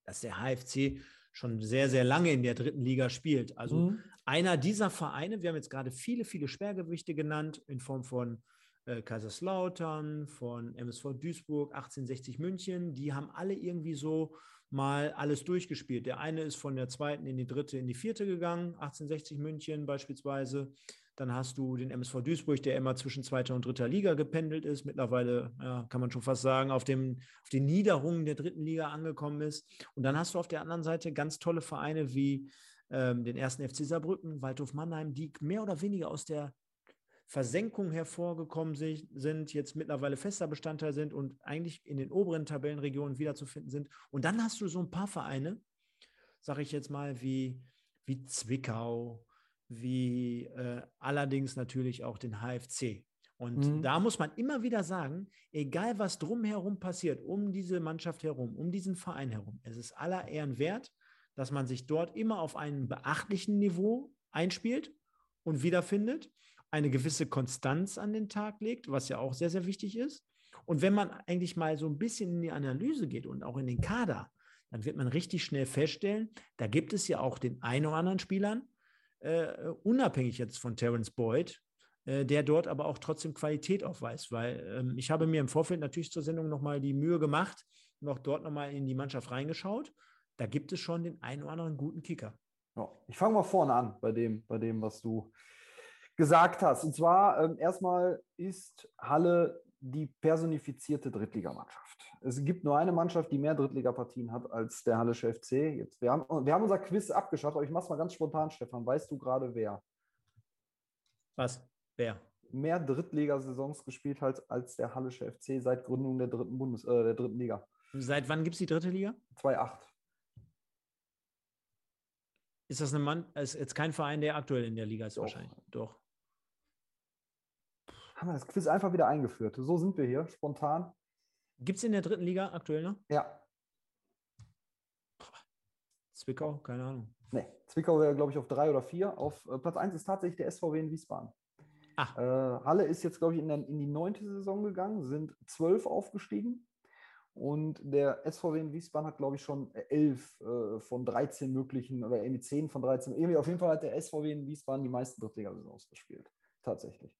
dass der HFC schon sehr, sehr lange in der dritten Liga spielt. Also mhm. einer dieser Vereine, wir haben jetzt gerade viele, viele Schwergewichte genannt, in Form von äh, Kaiserslautern, von MSV Duisburg, 1860 München. Die haben alle irgendwie so mal alles durchgespielt. Der eine ist von der zweiten in die dritte, in die vierte gegangen, 1860 München beispielsweise. Dann hast du den MSV Duisburg, der immer zwischen zweiter und dritter Liga gependelt ist. Mittlerweile ja, kann man schon fast sagen, auf, dem, auf den Niederungen der dritten Liga angekommen ist. Und dann hast du auf der anderen Seite ganz tolle Vereine wie ähm, den ersten FC Saarbrücken, Waldhof Mannheim, die mehr oder weniger aus der Versenkung hervorgekommen sind, jetzt mittlerweile fester Bestandteil sind und eigentlich in den oberen Tabellenregionen wiederzufinden sind. Und dann hast du so ein paar Vereine, sage ich jetzt mal, wie, wie Zwickau, wie äh, allerdings natürlich auch den HFC. Und mhm. da muss man immer wieder sagen, egal was drumherum passiert, um diese Mannschaft herum, um diesen Verein herum, es ist aller Ehren wert, dass man sich dort immer auf einem beachtlichen Niveau einspielt und wiederfindet eine gewisse Konstanz an den Tag legt, was ja auch sehr, sehr wichtig ist. Und wenn man eigentlich mal so ein bisschen in die Analyse geht und auch in den Kader, dann wird man richtig schnell feststellen, da gibt es ja auch den einen oder anderen Spielern, äh, unabhängig jetzt von Terence Boyd, äh, der dort aber auch trotzdem Qualität aufweist, weil ähm, ich habe mir im Vorfeld natürlich zur Sendung nochmal die Mühe gemacht, noch dort nochmal in die Mannschaft reingeschaut. Da gibt es schon den einen oder anderen guten Kicker. Ja, ich fange mal vorne an bei dem, bei dem, was du gesagt hast. Und zwar ähm, erstmal ist Halle die personifizierte Drittligamannschaft. Es gibt nur eine Mannschaft, die mehr Drittligapartien hat als der Hallische FC. Jetzt, wir, haben, wir haben unser Quiz abgeschaut, aber ich mache es mal ganz spontan, Stefan. Weißt du gerade wer? Was? Wer? Mehr Drittligasaisons gespielt hat als der Hallische FC seit Gründung der dritten, Bundes, äh, der dritten Liga. Seit wann gibt es die dritte Liga? 2008. Ist das eine Mann, ist jetzt kein Verein, der aktuell in der Liga ist Doch. wahrscheinlich? Doch haben wir das Quiz einfach wieder eingeführt. So sind wir hier, spontan. Gibt es in der dritten Liga aktuell noch? Ja. Zwickau, keine Ahnung. Nee, Zwickau wäre, glaube ich, auf drei oder vier. Auf äh, Platz eins ist tatsächlich der SVW in Wiesbaden. Ach. Äh, Halle ist jetzt, glaube ich, in, der, in die neunte Saison gegangen, sind zwölf aufgestiegen. Und der SVW in Wiesbaden hat, glaube ich, schon elf äh, von 13 möglichen oder irgendwie zehn von 13. Irgendwie auf jeden Fall hat der SVW in Wiesbaden die meisten Drittligasaisons gespielt. Tatsächlich.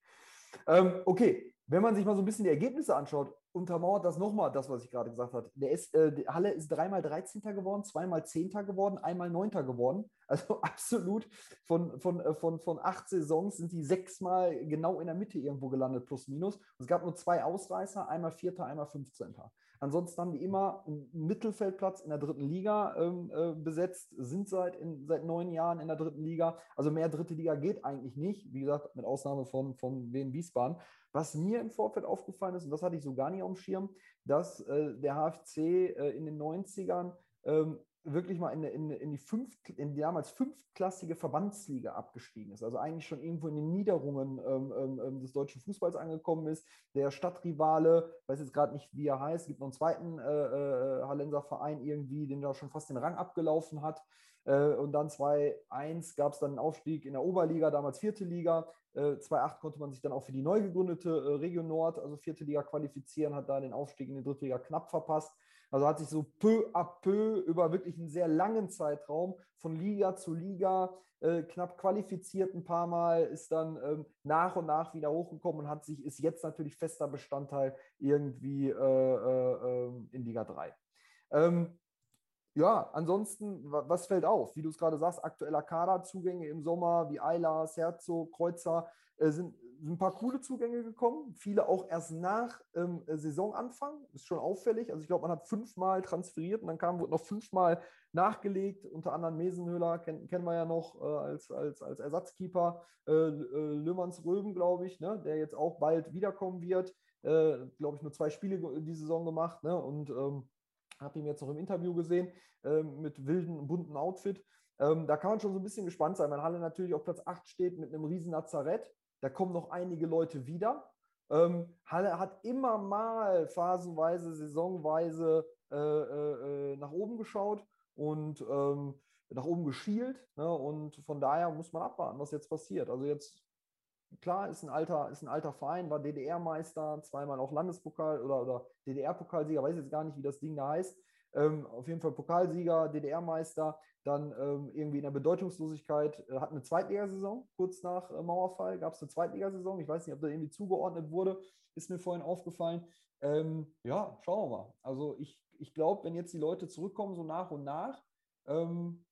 Ähm, okay, wenn man sich mal so ein bisschen die Ergebnisse anschaut, untermauert das nochmal das, was ich gerade gesagt habe. Der ist, äh, Halle ist dreimal 13. geworden, zweimal 10. geworden, einmal 9. geworden. [laughs] Also absolut von, von, äh, von, von acht Saisons sind die sechsmal genau in der Mitte irgendwo gelandet, plus minus. es gab nur zwei Ausreißer, einmal 4., einmal 15. Ansonsten haben die immer einen Mittelfeldplatz in der dritten Liga ähm, äh, besetzt, sind seit, in, seit neun Jahren in der dritten Liga. Also mehr dritte Liga geht eigentlich nicht, wie gesagt, mit Ausnahme von, von Wien Wiesbaden. Was mir im Vorfeld aufgefallen ist, und das hatte ich so gar nicht auf dem Schirm, dass äh, der HFC äh, in den 90ern ähm, wirklich mal in, in, in, die fünf, in die damals fünftklassige Verbandsliga abgestiegen ist. Also eigentlich schon irgendwo in den Niederungen ähm, ähm, ähm des deutschen Fußballs angekommen ist. Der Stadtrivale, weiß jetzt gerade nicht, wie er heißt, gibt noch einen zweiten äh, äh, Hallenser Verein irgendwie, den da schon fast den Rang abgelaufen hat. Äh, und dann 2-1 gab es dann einen Aufstieg in der Oberliga, damals vierte Liga. Äh, 2-8 konnte man sich dann auch für die neu gegründete äh, Region Nord, also vierte Liga, qualifizieren, hat da den Aufstieg in die dritte Liga knapp verpasst. Also hat sich so peu à peu über wirklich einen sehr langen Zeitraum von Liga zu Liga äh, knapp qualifiziert ein paar Mal, ist dann ähm, nach und nach wieder hochgekommen und hat sich, ist jetzt natürlich fester Bestandteil irgendwie äh, äh, ähm, in Liga 3. Ähm, ja, ansonsten, was fällt auf? Wie du es gerade sagst, aktueller Kaderzugänge im Sommer wie Eilers, Herzog, Kreuzer äh, sind sind ein paar coole Zugänge gekommen, viele auch erst nach ähm, Saisonanfang, ist schon auffällig. Also ich glaube, man hat fünfmal transferiert und dann kam, wurde noch fünfmal nachgelegt, unter anderem Mesenhöhler, kenn, kennen wir ja noch äh, als, als, als Ersatzkeeper, äh, äh, Löhmanns Röben, glaube ich, ne, der jetzt auch bald wiederkommen wird. Äh, glaube ich, nur zwei Spiele die Saison gemacht ne, und ähm, habe ihn jetzt noch im Interview gesehen äh, mit wilden, bunten Outfit. Ähm, da kann man schon so ein bisschen gespannt sein, weil Halle natürlich auf Platz 8 steht mit einem riesen Nazarett. Da kommen noch einige Leute wieder. Ähm, Halle hat immer mal phasenweise, saisonweise äh, äh, äh, nach oben geschaut und ähm, nach oben geschielt. Ne? Und von daher muss man abwarten, was jetzt passiert. Also jetzt, klar, ist ein alter, ist ein alter Verein, war DDR-Meister, zweimal auch Landespokal oder, oder DDR-Pokalsieger, weiß jetzt gar nicht, wie das Ding da heißt. Ähm, auf jeden Fall Pokalsieger, DDR-Meister, dann ähm, irgendwie in der Bedeutungslosigkeit, äh, hat eine Zweitligasaison, kurz nach äh, Mauerfall gab es eine Zweitligasaison. Ich weiß nicht, ob da irgendwie zugeordnet wurde, ist mir vorhin aufgefallen. Ähm, ja, schauen wir mal. Also ich, ich glaube, wenn jetzt die Leute zurückkommen, so nach und nach, ähm,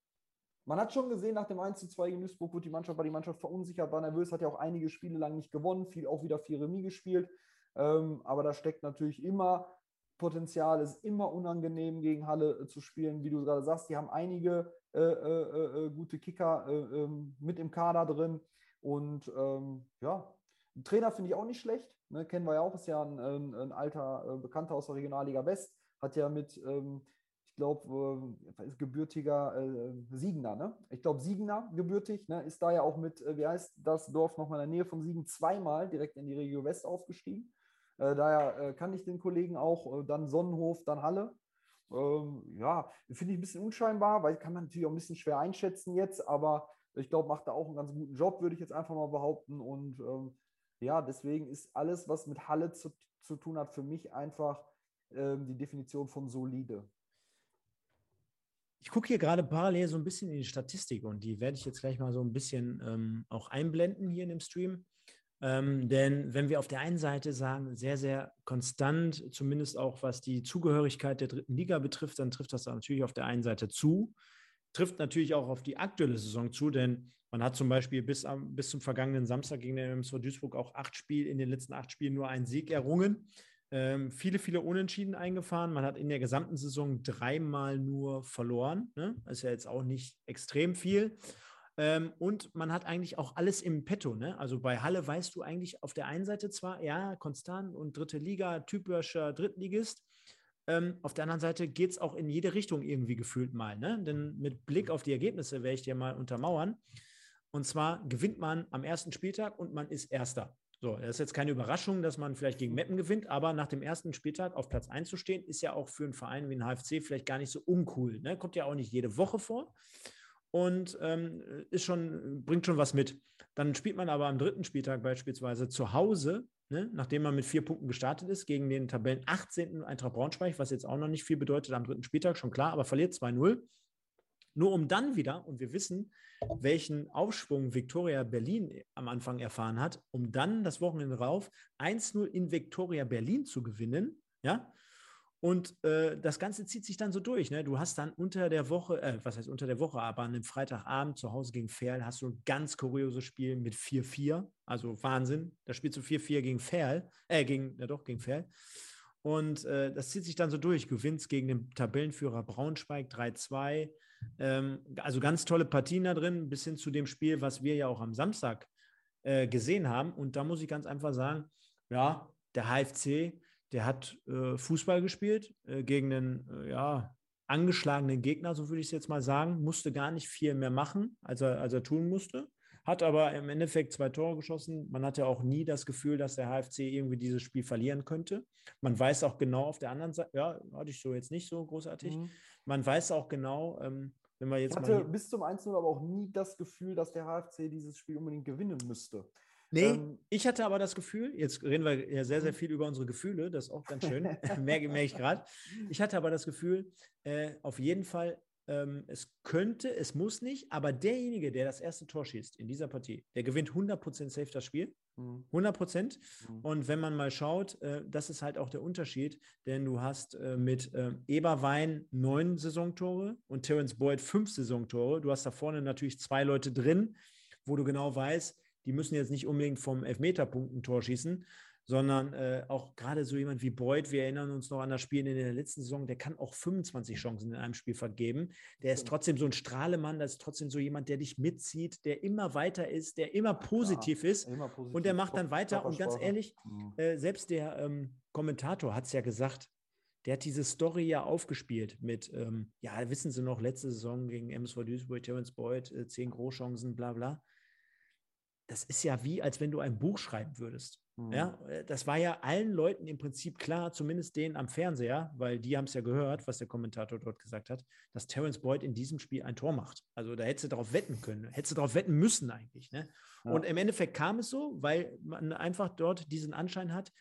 man hat schon gesehen, nach dem 1 zu 2 in Duisburg wurde die Mannschaft, war die Mannschaft verunsichert, war nervös, hat ja auch einige Spiele lang nicht gewonnen, viel, auch wieder vier Remis gespielt. Ähm, aber da steckt natürlich immer Potenzial, ist immer unangenehm gegen Halle äh, zu spielen. Wie du gerade sagst, die haben einige gute Kicker äh, ähm, mit im Kader drin. Und ähm, ja, Trainer finde ich auch nicht schlecht. Ne, kennen wir ja auch, ist ja ein, ein, ein alter äh, Bekannter aus der Regionalliga West. Hat ja mit ähm, glaube, äh, gebürtiger äh, Siegener, ne? Ich glaube, Siegener gebürtig, ne? Ist da ja auch mit, äh, wie heißt das Dorf nochmal in der Nähe von Siegen, zweimal direkt in die Regio West aufgestiegen. Äh, daher äh, kann ich den Kollegen auch, äh, dann Sonnenhof, dann Halle. Ähm, ja, finde ich ein bisschen unscheinbar, weil kann man natürlich auch ein bisschen schwer einschätzen jetzt, aber ich glaube, macht da auch einen ganz guten Job, würde ich jetzt einfach mal behaupten. Und ähm, ja, deswegen ist alles, was mit Halle zu, zu tun hat, für mich einfach ähm, die Definition von solide. Ich gucke hier gerade parallel so ein bisschen in die Statistik und die werde ich jetzt gleich mal so ein bisschen ähm, auch einblenden hier in dem Stream. Ähm, denn wenn wir auf der einen Seite sagen, sehr, sehr konstant, zumindest auch was die Zugehörigkeit der dritten Liga betrifft, dann trifft das natürlich auf der einen Seite zu, trifft natürlich auch auf die aktuelle Saison zu, denn man hat zum Beispiel bis, am, bis zum vergangenen Samstag gegen den MSV Duisburg auch acht Spiele, in den letzten acht Spielen nur einen Sieg errungen ähm, viele, viele Unentschieden eingefahren. Man hat in der gesamten Saison dreimal nur verloren. Ne? Das ist ja jetzt auch nicht extrem viel. Ähm, und man hat eigentlich auch alles im Petto. Ne? Also bei Halle weißt du eigentlich auf der einen Seite zwar, ja, konstant und dritte Liga, typischer Drittligist. Ähm, auf der anderen Seite geht es auch in jede Richtung irgendwie gefühlt mal. Ne? Denn mit Blick auf die Ergebnisse werde ich dir mal untermauern. Und zwar gewinnt man am ersten Spieltag und man ist Erster. So, das ist jetzt keine Überraschung, dass man vielleicht gegen Meppen gewinnt, aber nach dem ersten Spieltag auf Platz 1 zu stehen, ist ja auch für einen Verein wie ein HFC vielleicht gar nicht so uncool. Ne? Kommt ja auch nicht jede Woche vor und ähm, ist schon, bringt schon was mit. Dann spielt man aber am dritten Spieltag beispielsweise zu Hause, ne? nachdem man mit vier Punkten gestartet ist, gegen den Tabellen 18. Eintracht Braunschweig, was jetzt auch noch nicht viel bedeutet am dritten Spieltag, schon klar, aber verliert 2-0. Nur um dann wieder, und wir wissen, welchen Aufschwung Viktoria Berlin am Anfang erfahren hat, um dann das Wochenende rauf 1-0 in Viktoria Berlin zu gewinnen, ja. Und äh, das Ganze zieht sich dann so durch. Ne? Du hast dann unter der Woche, äh, was heißt unter der Woche, aber an einem Freitagabend zu Hause gegen Ferl hast du ein ganz kurioses Spiel mit 4-4. Also Wahnsinn. Da spielst du 4-4 gegen Ferl, äh, gegen, ja doch, gegen Ferl. Und äh, das zieht sich dann so durch. Gewinnst gegen den Tabellenführer Braunschweig 3-2. Ähm, also ganz tolle Partien da drin, bis hin zu dem Spiel, was wir ja auch am Samstag äh, gesehen haben. Und da muss ich ganz einfach sagen, ja, der HFC, der hat äh, Fußball gespielt äh, gegen einen äh, ja, angeschlagenen Gegner, so würde ich es jetzt mal sagen, musste gar nicht viel mehr machen, als er, als er tun musste. Hat aber im Endeffekt zwei Tore geschossen. Man hatte auch nie das Gefühl, dass der HFC irgendwie dieses Spiel verlieren könnte. Man weiß auch genau auf der anderen Seite, ja, hatte ich so jetzt nicht so großartig. Mhm. Man weiß auch genau, ähm, wenn wir jetzt ich hatte bis zum 1-0 aber auch nie das Gefühl, dass der HFC dieses Spiel unbedingt gewinnen müsste. Nee, ähm, ich hatte aber das Gefühl, jetzt reden wir ja sehr, sehr mhm. viel über unsere Gefühle, das ist auch ganz schön, [laughs] [laughs] merke, merke ich gerade. Ich hatte aber das Gefühl, äh, auf jeden Fall ähm, es könnte, es muss nicht, aber derjenige, der das erste Tor schießt in dieser Partie, der gewinnt 100% safe das Spiel. 100% mhm. Mhm. Und wenn man mal schaut, äh, das ist halt auch der Unterschied, denn du hast äh, mit äh, Eberwein neun Saisontore und Terence Boyd fünf Saisontore. Du hast da vorne natürlich zwei Leute drin, wo du genau weißt, die müssen jetzt nicht unbedingt vom Elfmeterpunkt ein Tor schießen, sondern äh, auch gerade so jemand wie Beuth, wir erinnern uns noch an das Spiel in der letzten Saison, der kann auch 25 Chancen in einem Spiel vergeben. Der ist trotzdem so ein Strahlemann, das ist trotzdem so jemand, der dich mitzieht, der immer weiter ist, der immer positiv ja, ist immer positiv. und der macht dann weiter. Und ganz ehrlich, mhm. äh, selbst der ähm, Kommentator hat es ja gesagt, der hat diese Story ja aufgespielt mit, ähm, ja, wissen Sie noch, letzte Saison gegen MSV Duisburg, Terence Boyd, äh, zehn Großchancen, bla bla das ist ja wie, als wenn du ein Buch schreiben würdest. Mhm. Ja, äh, das war ja allen Leuten im Prinzip klar, zumindest denen am Fernseher, weil die haben es ja gehört, was der Kommentator dort gesagt hat, dass Terence Boyd in diesem Spiel ein Tor macht. Also da hättest du darauf wetten können, hättest du darauf wetten müssen eigentlich. Ne? Ja. Und im Endeffekt kam es so, weil man einfach dort diesen Anschein hat,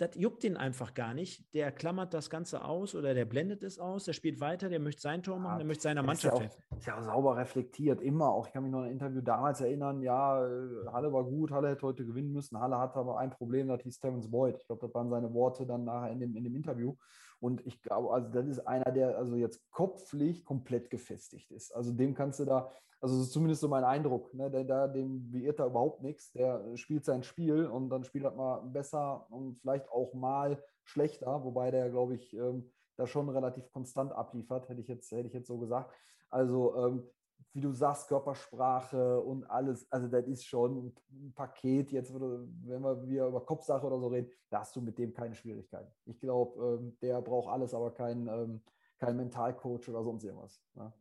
das juckt ihn einfach gar nicht. Der klammert das Ganze aus oder der blendet es aus, der spielt weiter, der möchte sein Tor machen, der möchte seiner Mannschaft ist ja auch, Ist ja auch sauber reflektiert, immer auch. Ich kann mich noch an ein Interview damals erinnern, ja, äh, Halle war gut, Halle hätte heute gewinnen müssen. Halle hatte aber ein Problem, das hieß Terence Boyd. Ich glaube, das waren seine Worte dann nachher in dem, in dem Interview. Und ich glaube, also das ist einer, der also jetzt kopflich komplett gefestigt ist. Also dem kannst du da, also das ist zumindest so mein Eindruck, ne? der, der, dem beirrt da überhaupt nichts. Der spielt sein Spiel und dann spielt er mal besser und vielleicht auch mal schlechter, wobei der, glaube ich, ähm, da schon relativ konstant abliefert, hätte ich jetzt, hätte ich jetzt so gesagt. Also ähm, wie du sagst, Körpersprache und alles, also das ist schon ein Paket. Jetzt, wenn wir über Kopfsache oder so reden, da hast du mit dem keine Schwierigkeiten. Ich glaube, ähm, der braucht alles, aber kein, ähm, kein Mentalcoach oder sonst irgendwas. Ne?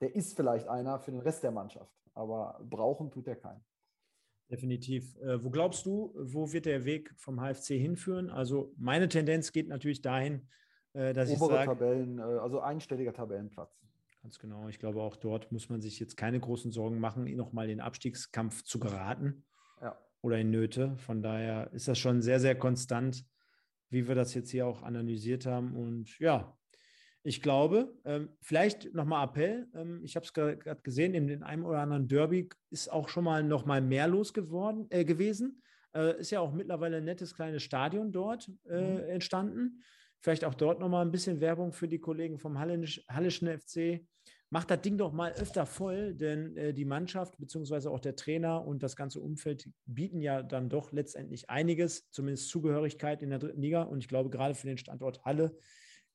Der ist vielleicht einer für den Rest der Mannschaft, aber brauchen tut er keinen. Definitiv. Äh, wo glaubst du, wo wird der Weg vom HFC hinführen? Also meine Tendenz geht natürlich dahin, äh, dass Obere ich sage... Tabellen, äh, also einstelliger Tabellenplatz. Ganz genau. Ich glaube, auch dort muss man sich jetzt keine großen Sorgen machen, nochmal in den Abstiegskampf zu geraten ja. oder in Nöte. Von daher ist das schon sehr, sehr konstant, wie wir das jetzt hier auch analysiert haben. Und ja, ich glaube, ähm, vielleicht nochmal Appell. Ähm, ich habe es gerade gesehen, in dem einen oder anderen Derby ist auch schon mal noch mal mehr los geworden, äh, gewesen. Äh, ist ja auch mittlerweile ein nettes kleines Stadion dort äh, mhm. entstanden. Vielleicht auch dort nochmal ein bisschen Werbung für die Kollegen vom Hallisch, Hallischen FC macht das Ding doch mal öfter voll, denn äh, die Mannschaft beziehungsweise auch der Trainer und das ganze Umfeld bieten ja dann doch letztendlich einiges, zumindest Zugehörigkeit in der dritten Liga. Und ich glaube, gerade für den Standort Halle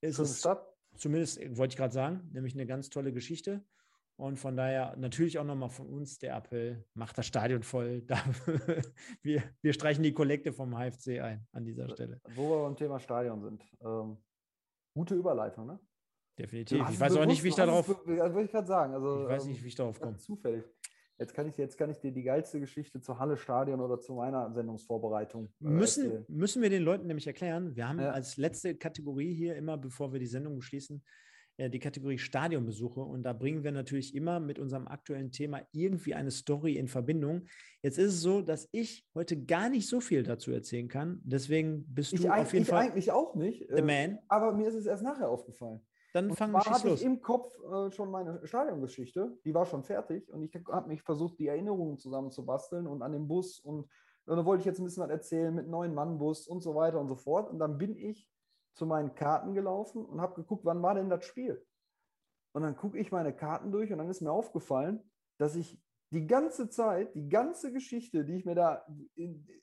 ist es Stadt. Zumindest, wollte ich gerade sagen, nämlich eine ganz tolle Geschichte. Und von daher natürlich auch nochmal von uns der Appell, macht das Stadion voll. [laughs] wir, wir streichen die Kollekte vom HFC ein an dieser Stelle. Wo wir beim Thema Stadion sind. Ähm, gute Überleitung, ne? Definitiv. Ich weiß auch nicht, wie ich darauf. Das wollte ich gerade sagen. Also, ich weiß nicht, wie ich darauf komme. Zufällig. Jetzt kann, ich, jetzt kann ich dir die geilste Geschichte zur Halle Stadion oder zu meiner Sendungsvorbereitung. Äh, müssen, müssen wir den Leuten nämlich erklären. Wir haben ja. als letzte Kategorie hier immer, bevor wir die Sendung beschließen, äh, die Kategorie Stadionbesuche. Und da bringen wir natürlich immer mit unserem aktuellen Thema irgendwie eine Story in Verbindung. Jetzt ist es so, dass ich heute gar nicht so viel dazu erzählen kann. Deswegen bist ich du auf jeden ich Fall. eigentlich auch nicht. The Man. Äh, aber mir ist es erst nachher aufgefallen. Dann fangen wir hatte ich im Kopf äh, schon meine Stadiongeschichte, die war schon fertig und ich habe mich versucht, die Erinnerungen zusammenzubasteln und an den Bus und, und da wollte ich jetzt ein bisschen was erzählen mit neuen Mann-Bus und so weiter und so fort. Und dann bin ich zu meinen Karten gelaufen und habe geguckt, wann war denn das Spiel? Und dann gucke ich meine Karten durch und dann ist mir aufgefallen, dass ich die ganze Zeit, die ganze Geschichte, die ich mir da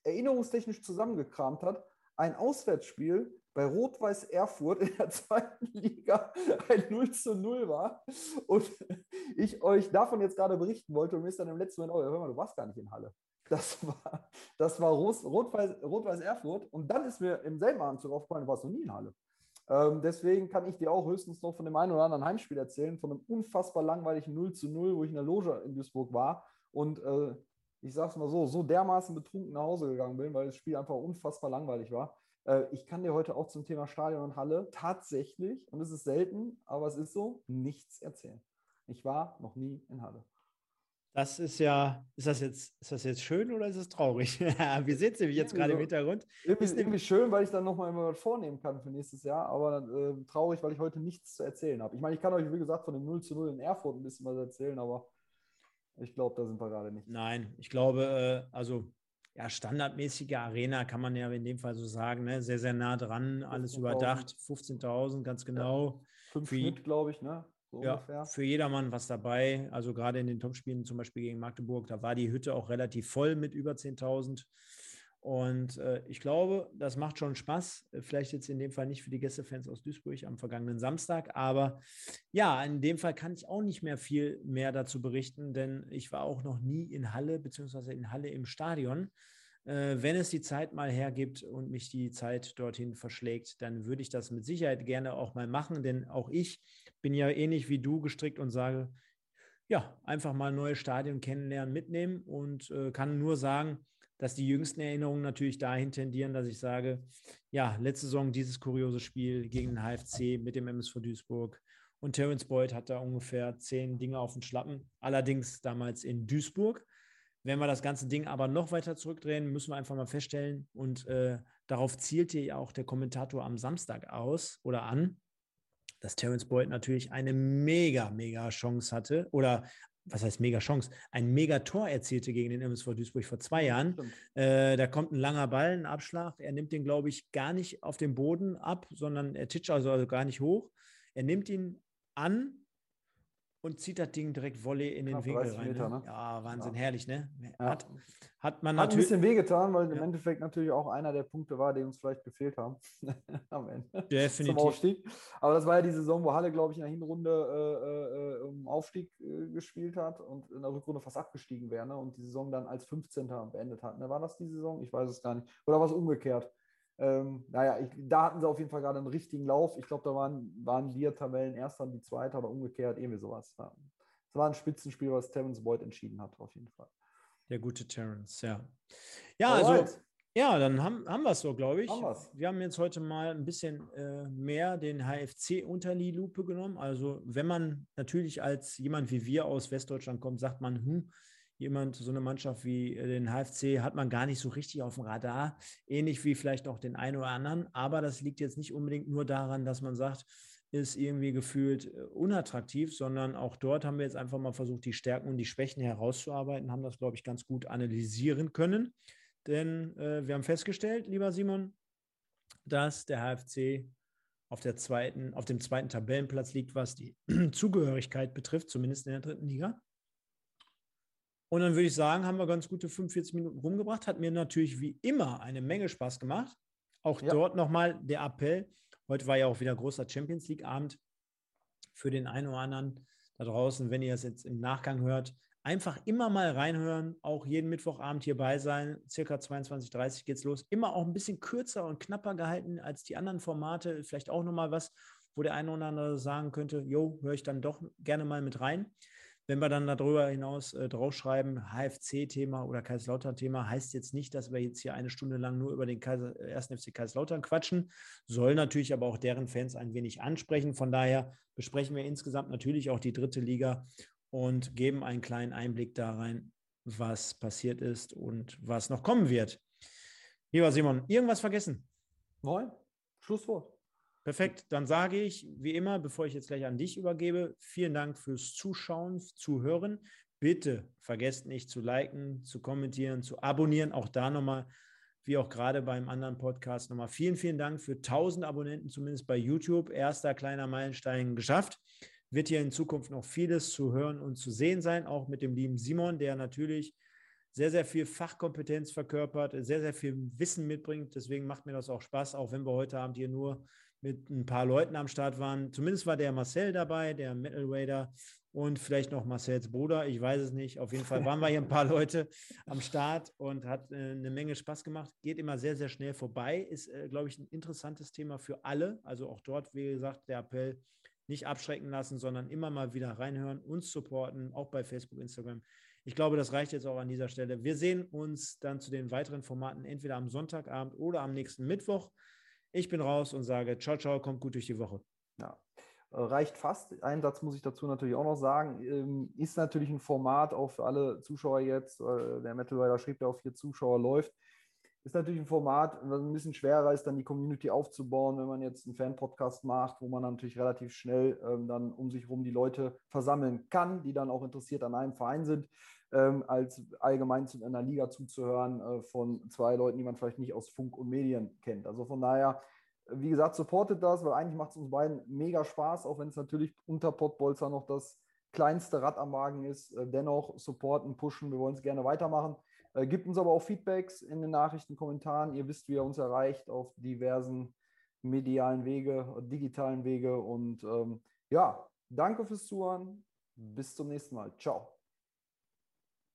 erinnerungstechnisch zusammengekramt hat, ein Auswärtsspiel bei Rot-Weiß Erfurt in der [laughs] zweiten Liga ein 0 zu 0 war und [laughs] ich euch davon jetzt gerade berichten wollte und mir ist dann im letzten Moment, oh, hör mal, du warst gar nicht in Halle. Das [laughs] war, das war Rot-Weiß Rot Erfurt und dann ist mir im selben Anzug aufgefallen, du warst noch nie in Halle. Ähm, deswegen kann ich dir auch höchstens noch von dem einen oder anderen Heimspiel erzählen, von einem unfassbar langweiligen 0 zu 0, wo ich in der Loge in Duisburg war und äh, ich sag's mal so, so dermaßen betrunken nach Hause gegangen bin, weil das Spiel einfach unfassbar langweilig war. Äh, ich kann dir heute auch zum Thema Stadion und Halle tatsächlich, und es ist selten, aber es ist so, nichts erzählen. Ich war noch nie in Halle. Das ist ja, ist das jetzt, ist das jetzt schön oder ist es traurig? Wir sehen es nämlich jetzt gerade im Hintergrund. Irgendwie, ist irgendwie schön, weil ich dann nochmal immer was vornehmen kann für nächstes Jahr, aber äh, traurig, weil ich heute nichts zu erzählen habe. Ich meine, ich kann euch, wie gesagt, von dem 0 zu 0 in Erfurt ein bisschen was erzählen, aber ich glaube, da sind wir gerade nicht. Nein, ich glaube, äh, also ja, standardmäßige Arena kann man ja in dem Fall so sagen, ne? sehr, sehr nah dran, alles überdacht, 15.000, ganz genau. Ja, fünf Schnitt, glaube ich, ne? So ja, ungefähr. für jedermann was dabei. Also gerade in den Topspielen, zum Beispiel gegen Magdeburg, da war die Hütte auch relativ voll mit über 10.000. Und äh, ich glaube, das macht schon Spaß. Äh, vielleicht jetzt in dem Fall nicht für die Gästefans aus Duisburg am vergangenen Samstag, aber ja, in dem Fall kann ich auch nicht mehr viel mehr dazu berichten, denn ich war auch noch nie in Halle, beziehungsweise in Halle im Stadion. Äh, wenn es die Zeit mal hergibt und mich die Zeit dorthin verschlägt, dann würde ich das mit Sicherheit gerne auch mal machen, denn auch ich bin ja ähnlich wie du gestrickt und sage, ja, einfach mal neue Stadien kennenlernen, mitnehmen und äh, kann nur sagen, dass die jüngsten Erinnerungen natürlich dahin tendieren, dass ich sage, ja, letzte Saison dieses kuriose Spiel gegen den HFC mit dem MSV Duisburg und Terence Boyd hat da ungefähr zehn Dinge auf dem Schlappen, allerdings damals in Duisburg. Wenn wir das ganze Ding aber noch weiter zurückdrehen, müssen wir einfach mal feststellen, und äh, darauf zielte ja auch der Kommentator am Samstag aus oder an, dass Terence Boyd natürlich eine mega, mega Chance hatte oder was heißt mega Chance, ein mega Tor erzielte gegen den MSV Duisburg vor zwei Jahren. Äh, da kommt ein langer Ball, ein Abschlag. Er nimmt den, glaube ich, gar nicht auf den Boden ab, sondern er titscht also, also gar nicht hoch. Er nimmt ihn an, und zieht das Ding direkt Volley in den Winkel rein. Meter, ne? Ja, Wahnsinn, ja. herrlich, ne? Hat, ja. hat man hat natürlich. ein bisschen wehgetan, weil im Endeffekt natürlich auch einer der Punkte war, die uns vielleicht gefehlt haben. [laughs] Am Ende. Definitiv. Zum Aufstieg. Aber das war ja die Saison, wo Halle, glaube ich, in der Hinrunde äh, äh, um Aufstieg äh, gespielt hat und in der Rückrunde fast abgestiegen wäre ne? und die Saison dann als 15. beendet hat. Ne? War das die Saison? Ich weiß es gar nicht. Oder war es umgekehrt? Ähm, naja, ich, da hatten sie auf jeden Fall gerade einen richtigen Lauf. Ich glaube, da waren, waren wir Tabellen erster und die zweite, aber umgekehrt irgendwie sowas. Es ja. war ein Spitzenspiel, was Terence Boyd entschieden hat, auf jeden Fall. Der gute Terence, ja. Ja, Alright. also ja, dann haben, haben wir es so, glaube ich. Haben wir haben jetzt heute mal ein bisschen äh, mehr den HFC unter die Lupe genommen. Also, wenn man natürlich als jemand wie wir aus Westdeutschland kommt, sagt man, hm, jemand, so eine Mannschaft wie äh, den HFC hat man gar nicht so richtig auf dem Radar, ähnlich wie vielleicht auch den einen oder anderen. Aber das liegt jetzt nicht unbedingt nur daran, dass man sagt, ist irgendwie gefühlt äh, unattraktiv, sondern auch dort haben wir jetzt einfach mal versucht, die Stärken und die Schwächen herauszuarbeiten, haben das, glaube ich, ganz gut analysieren können. Denn äh, wir haben festgestellt, lieber Simon, dass der HFC auf, der zweiten, auf dem zweiten Tabellenplatz liegt, was die [clears throat] Zugehörigkeit betrifft, zumindest in der dritten Liga. Und dann würde ich sagen, haben wir ganz gute 45 Minuten rumgebracht. Hat mir natürlich wie immer eine Menge Spaß gemacht. Auch ja. dort nochmal der Appell. Heute war ja auch wieder großer Champions League-Abend für den einen oder anderen da draußen, wenn ihr es jetzt im Nachgang hört. Einfach immer mal reinhören, auch jeden Mittwochabend hierbei sein. Circa 22.30 Uhr geht es los. Immer auch ein bisschen kürzer und knapper gehalten als die anderen Formate. Vielleicht auch nochmal was, wo der eine oder andere sagen könnte: Jo, höre ich dann doch gerne mal mit rein. Wenn wir dann darüber hinaus äh, draufschreiben, HFC-Thema oder Kaiserslautern-Thema, heißt jetzt nicht, dass wir jetzt hier eine Stunde lang nur über den Kaiser, 1. FC Kaiserslautern quatschen, soll natürlich aber auch deren Fans ein wenig ansprechen. Von daher besprechen wir insgesamt natürlich auch die dritte Liga und geben einen kleinen Einblick da rein, was passiert ist und was noch kommen wird. Lieber Simon, irgendwas vergessen? Nein, Schlusswort. Perfekt, dann sage ich, wie immer, bevor ich jetzt gleich an dich übergebe, vielen Dank fürs Zuschauen, Zuhören. Bitte vergesst nicht zu liken, zu kommentieren, zu abonnieren. Auch da nochmal, wie auch gerade beim anderen Podcast, nochmal vielen, vielen Dank für 1000 Abonnenten, zumindest bei YouTube. Erster kleiner Meilenstein geschafft. Wird hier in Zukunft noch vieles zu hören und zu sehen sein, auch mit dem lieben Simon, der natürlich sehr, sehr viel Fachkompetenz verkörpert, sehr, sehr viel Wissen mitbringt. Deswegen macht mir das auch Spaß, auch wenn wir heute Abend hier nur mit ein paar Leuten am Start waren. Zumindest war der Marcel dabei, der Metal Raider und vielleicht noch Marcels Bruder. Ich weiß es nicht. Auf jeden Fall waren wir hier ein paar [laughs] Leute am Start und hat äh, eine Menge Spaß gemacht. Geht immer sehr, sehr schnell vorbei. Ist, äh, glaube ich, ein interessantes Thema für alle. Also auch dort, wie gesagt, der Appell, nicht abschrecken lassen, sondern immer mal wieder reinhören, uns supporten, auch bei Facebook, Instagram. Ich glaube, das reicht jetzt auch an dieser Stelle. Wir sehen uns dann zu den weiteren Formaten entweder am Sonntagabend oder am nächsten Mittwoch. Ich bin raus und sage, ciao, ciao, kommt gut durch die Woche. Ja, äh, reicht fast. Einen Satz muss ich dazu natürlich auch noch sagen. Ähm, ist natürlich ein Format auch für alle Zuschauer jetzt. Der Metal Rider schrieb, der auf vier Zuschauer läuft. Ist natürlich ein Format, was ein bisschen schwerer ist, dann die Community aufzubauen, wenn man jetzt einen Fan-Podcast macht, wo man natürlich relativ schnell ähm, dann um sich herum die Leute versammeln kann, die dann auch interessiert an einem Verein sind ähm, als allgemein zu einer Liga zuzuhören äh, von zwei Leuten, die man vielleicht nicht aus Funk und Medien kennt. Also von daher, wie gesagt, supportet das, weil eigentlich macht es uns beiden mega Spaß, auch wenn es natürlich unter Pottbolzer noch das kleinste Rad am Wagen ist. Äh, dennoch supporten, pushen, wir wollen es gerne weitermachen. Äh, gibt uns aber auch Feedbacks in den Nachrichten, Kommentaren. Ihr wisst, wie ihr uns erreicht auf diversen medialen Wege, digitalen Wege. Und ähm, ja, danke fürs Zuhören. Bis zum nächsten Mal. Ciao.